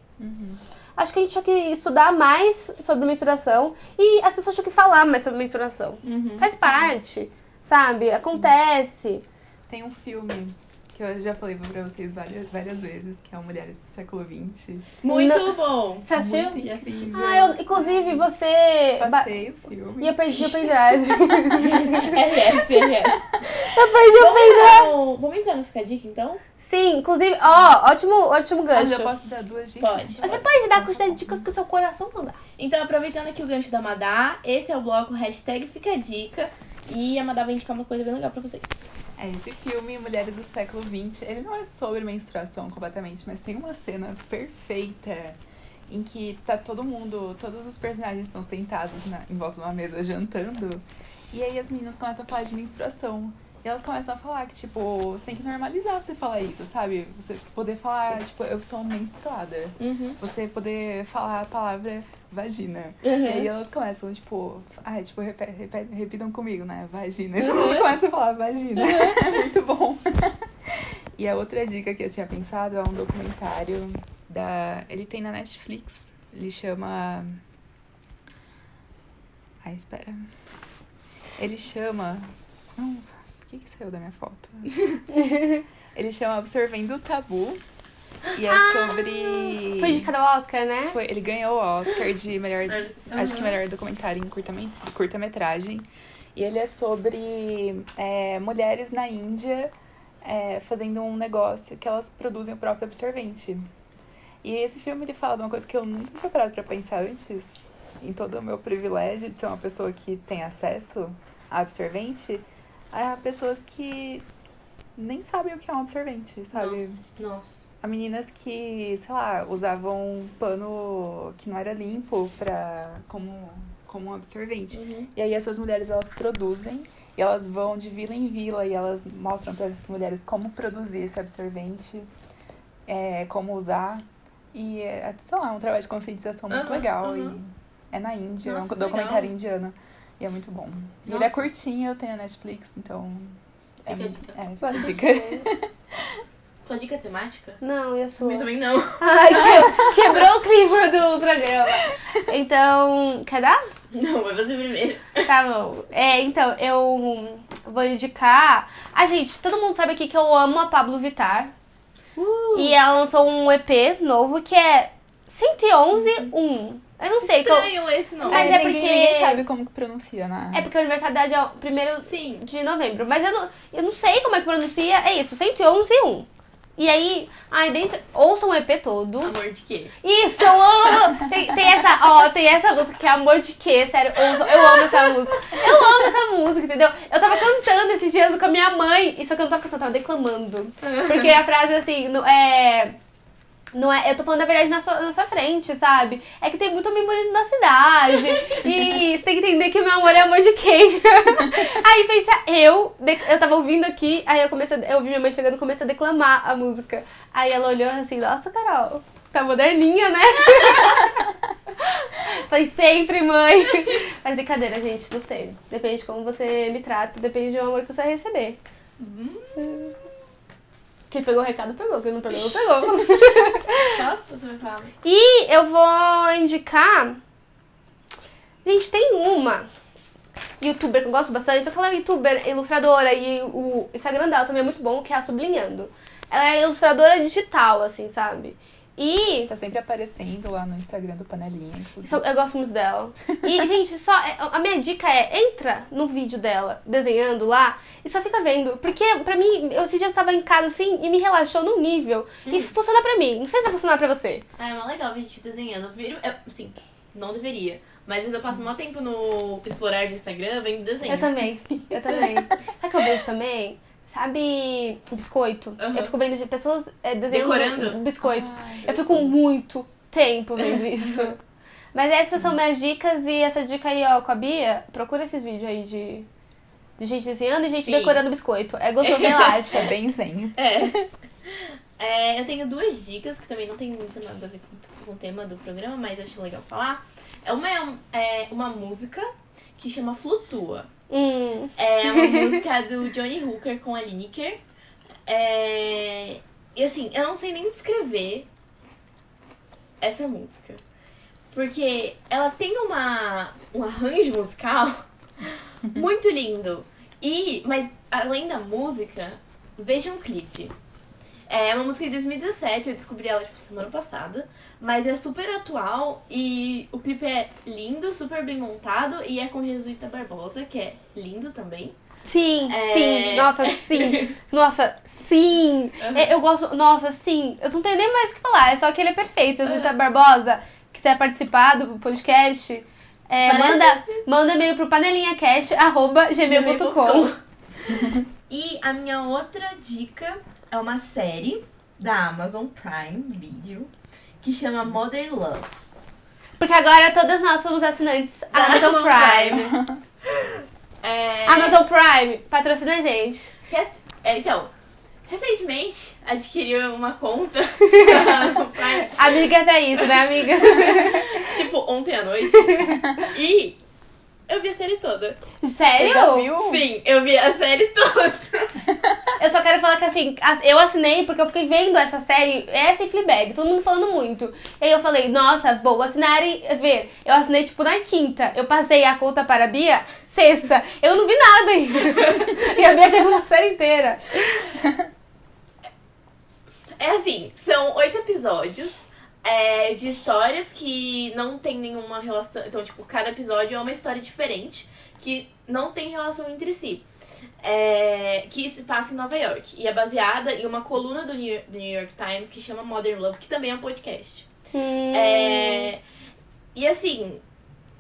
Acho que a gente tinha que estudar mais sobre menstruação e as pessoas tinham que falar mais sobre menstruação. Uhum. Faz parte, sabe? Acontece. Tem um filme que eu já falei pra vocês várias, várias vezes, que é o Mulheres do Século XX. Muito bom! Você assistiu? Muito incrível. Ah, eu, inclusive, você. ba- Passei o filme. E eu perdi o pendrive. [LAUGHS] RS, RS. [LAUGHS] eu perdi o Vamos pendrive. entrar no, vamos entrar no Fica a Dica, então? Sim, inclusive, ó, ótimo, ótimo Ah, gancho. já posso dar duas dicas? Pode. Você pode dar a quantidade de dicas que o seu coração mandar. Então, aproveitando aqui o gancho da Madá, esse é o bloco hashtag Fica a Dica. E a Madá vai indicar uma coisa bem legal pra vocês. É, esse filme, Mulheres do Século XX, ele não é sobre menstruação completamente, mas tem uma cena perfeita em que tá todo mundo, todos os personagens estão sentados na- em volta de uma mesa jantando, e aí as meninas começam a falar de menstruação. E elas começam a falar que, tipo, você tem que normalizar você falar isso, sabe? Você poder falar, tipo, eu estou menstruada. Uhum. Você poder falar a palavra vagina. Uhum. E aí elas começam, tipo, ah, tipo, repitam comigo, né? Vagina. Então ela começa a falar vagina. [LAUGHS] É muito bom. e a outra dica que eu tinha pensado é um documentário da. Ele tem na Netflix. Ele chama. Ai, espera. Ele chama. Não, por que, que saiu da minha foto? [LAUGHS] Ele chama Absorvendo o Tabu. E é sobre. Foi indicado ao Oscar, né? Foi, ele ganhou o Oscar de melhor, acho que melhor documentário em curta-me- curta-metragem. e ele é sobre é, mulheres na Índia é, fazendo um negócio que elas produzem o próprio absorvente. E esse filme ele fala de uma coisa que eu nunca tinha parado pra pensar antes, em todo o meu privilégio de ser uma pessoa que tem acesso a absorvente, a pessoas que nem sabem o que é um absorvente, sabe? Nossa. A meninas que, sei lá, usavam um pano que não era limpo pra, como, como um absorvente. Uhum. E aí essas mulheres, elas produzem e elas vão de vila em vila e elas mostram para essas mulheres como produzir esse absorvente, é, como usar. E, é, sei lá, é um trabalho de conscientização muito Aham, legal. aham. E é na Índia, Nossa, é um documentário legal. indiano. E é muito bom. E ele é curtinho, tem na Netflix, então... É, Fica a muito- dica. é, fica. [LAUGHS] Sua dica é temática? Não, e a sua? Eu também não. [LAUGHS] Ai, que- quebrou o clima do programa. Então, quer dar? Não, vai você primeiro. Tá bom. É, então, eu vou indicar. Ah, gente, todo mundo sabe aqui que eu amo a Pablo Vittar. Uh, E ela lançou um EP novo que é 111 1. Eu não sei. estranho esse nome. Mas é ninguém, porque- ninguém sabe como que pronuncia na. É porque o aniversário dela é o primeiro Sim. de novembro. Mas eu não, eu não sei como é que pronuncia. É isso, 111 1. E aí, ai, dentro. Ouçam o EP todo. Amor de quê? Isso, eu amo! Tem, tem essa, ó, tem essa música que é Amor de Quê, sério, eu, eu amo essa música. Eu amo essa música, entendeu? Eu tava cantando esses dias com a minha mãe, só que eu não tava cantando, eu tava declamando. Porque a frase, assim, não é... Não é, eu tô falando a verdade na sua, na sua frente, sabe? É que tem muito homem bonito na cidade. [LAUGHS] E você tem que entender que o meu amor é amor de quem? [LAUGHS] aí pensa, eu, eu tava ouvindo aqui, aí eu comecei, eu vi minha mãe chegando e comecei a declamar a música. Aí ela olhou assim, nossa, Carol, tá moderninha, né? [LAUGHS] Falei, sempre, mãe. Mas brincadeira, gente, não sei. Depende de como você me trata, depende do amor que você vai receber. Quem pegou o recado, pegou. Quem não pegou, não pegou. [LAUGHS] Nossa, você vai falar. E eu vou indicar. Gente, tem uma youtuber que eu gosto bastante, só que ela é youtuber, ilustradora, e o Instagram dela também é muito bom, que é a Sublinhando. Ela é ilustradora digital, assim, sabe? E Tá sempre aparecendo lá no Instagram do Panelinha. Isso, eu gosto muito dela. E, gente, só a minha dica é entra no vídeo dela, desenhando lá, e só fica vendo. Porque, pra mim, eu esses dias tava em casa assim e me relaxou num nível. E funciona pra mim. Não sei se vai funcionar pra você. Ah, é mó legal ver gente desenhando. Eu viro, eu, assim, não deveria. Mas às vezes eu passo maior tempo no explorar do Instagram vendo desenho. Eu também. Eu também. [LAUGHS] Sabe o que eu vejo também? Sabe biscoito? Aham. Eu fico vendo de pessoas é, desenhando Decorando? biscoito. Ai, eu fico muito tempo vendo [LAUGHS] isso. Mas essas são minhas dicas e essa dica aí, ó, com a Bia, procura esses vídeos aí de, de gente desenhando e gente Sim. decorando biscoito. É gostoso, relaxa. [LAUGHS] É bem zen. É. [LAUGHS] É, eu tenho duas dicas que também não tem muito nada a ver com, com o tema do programa, mas acho legal falar. É uma é, um- é uma música que chama Flutua. Hum, É uma música do Johnny Hooker com a Lineker. É... E assim, eu não sei nem descrever essa música. Porque ela tem uma, um arranjo musical [LAUGHS] muito lindo. E, mas além da música, veja um clipe. É uma música de 2017, eu descobri ela tipo, semana passada. Mas é super atual e o clipe é lindo, super bem montado e é com Jesuíta Barbosa, que é lindo também. sim, É. sim. Nossa, sim. [LAUGHS] Nossa, sim. Uhum. Eu gosto. Nossa, sim. Eu não tenho nem mais o que falar. É só que ele é perfeito. Se você Barbosa quiser participar do podcast, é, Parece- manda, manda e-mail pro panelinhacast.gmail.com. [LAUGHS] E a minha outra dica é uma série da Amazon Prime Video que chama Modern Love. Porque agora todas nós somos assinantes Da Amazon Amazon Prime. [LAUGHS] É, Amazon Prime, patrocina a gente. é, então, recentemente adquiri uma conta [LAUGHS] da Amazon Prime, Amiga é pra isso, né, amiga? [LAUGHS] tipo, ontem à noite. E eu vi a série toda. Você Sério? já viu? Sim, eu vi a série toda. [LAUGHS] Eu só quero falar que assim, as- eu assinei porque eu fiquei vendo essa série, essa e Fleabag, todo mundo falando muito. E aí eu falei, nossa, vou assinar e ver. Eu assinei tipo na quinta. Eu passei a conta para a Bia sexta. Eu não vi nada ainda. [LAUGHS] e a Bia já viu uma série inteira. É assim, são oito episódios é, de histórias que não tem nenhuma relação. Então, tipo, cada episódio é uma história diferente que não tem relação entre si. É, que se passa em Nova York. E é baseada em uma coluna do New, do New York Times que chama Modern Love, que também é um podcast. Hum, É, e assim,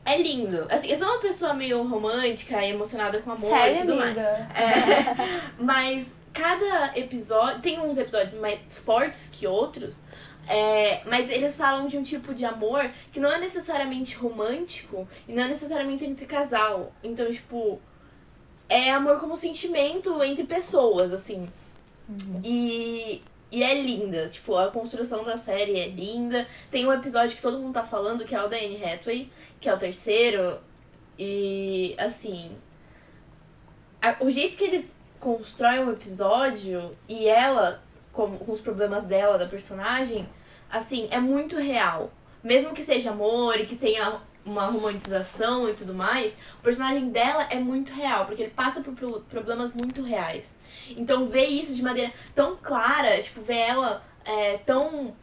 é lindo. Assim, eu sou uma pessoa meio romântica e emocionada com amor e sério, tudo mais. amiga? É, mas cada episódio. Tem uns episódios mais fortes que outros. É, mas eles falam de um tipo de amor que não é necessariamente romântico e não é necessariamente entre casal. Então, tipo, é amor como sentimento entre pessoas, assim. E, e é linda. Tipo, a construção da série é linda. Tem um episódio que todo mundo tá falando, que é o da Anne Hathaway, que é o terceiro. E, assim. a- o jeito que eles constroem um episódio e ela com, com os problemas dela, da personagem, assim, é muito real. Mesmo que seja amor e que tenha uma romantização e tudo mais, o personagem dela é muito real, porque ele passa por pro- problemas muito reais. Então ver isso de maneira tão clara, tipo, ver ela é, tão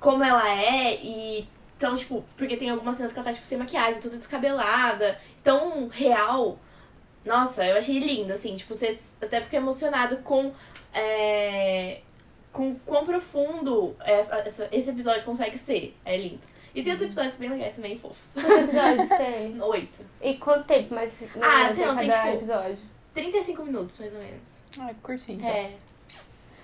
como ela é e tão, tipo, porque tem algumas cenas que ela tá, tipo, sem maquiagem, toda descabelada, tão real. Nossa, eu achei lindo, assim, tipo, você até fica emocionado com. É, com quão profundo essa, essa- esse episódio consegue ser. É lindo. E tem outros episódios bem legais também, fofos. Quantos episódios [LAUGHS] tem? Oito. E quanto tempo mais, Ah, em tem- tem, cada tipo, episódio? 35 minutos, mais ou menos. Ah, é curtinho. É.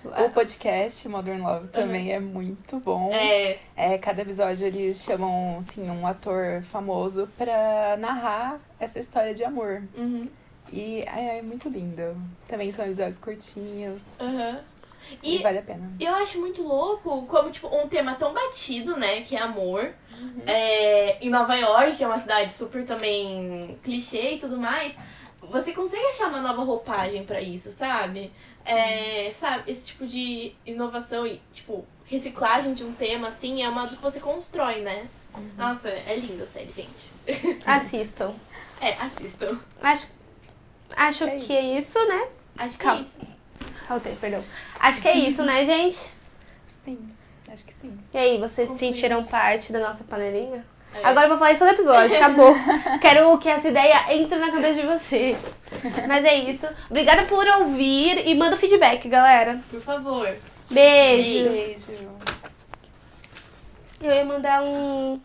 O podcast Modern Love também é muito bom. É. É, cada episódio eles chamam assim, um ator famoso pra narrar essa história de amor. Uhum. E é, é muito lindo. Também são episódios curtinhos Aham. E, E vale a pena. eu acho muito louco como, tipo, um tema tão batido, né? Que é amor. Uhum. É, em Nova York, que é uma cidade super também clichê e tudo mais. Você consegue achar uma nova roupagem pra isso, sabe? É, sabe, esse tipo de inovação e, tipo, reciclagem de um tema, assim, é uma do que você constrói, né? Uhum. Nossa, é linda a série, gente. [LAUGHS] Assistam. É, assistam. Acho, acho É que é isso, né? Acho que Calma. é isso. Faltei, perdão. Acho que é isso, né, gente? Sim, acho que sim. E aí, vocês Concluímos. sentiram parte da nossa panelinha? É. Agora eu vou falar isso todo episódio, acabou. [LAUGHS] Quero que essa ideia entre na cabeça de você. Mas é isso. Obrigada por ouvir e manda feedback, galera. Por favor. Beijo. Beijo. Eu ia mandar um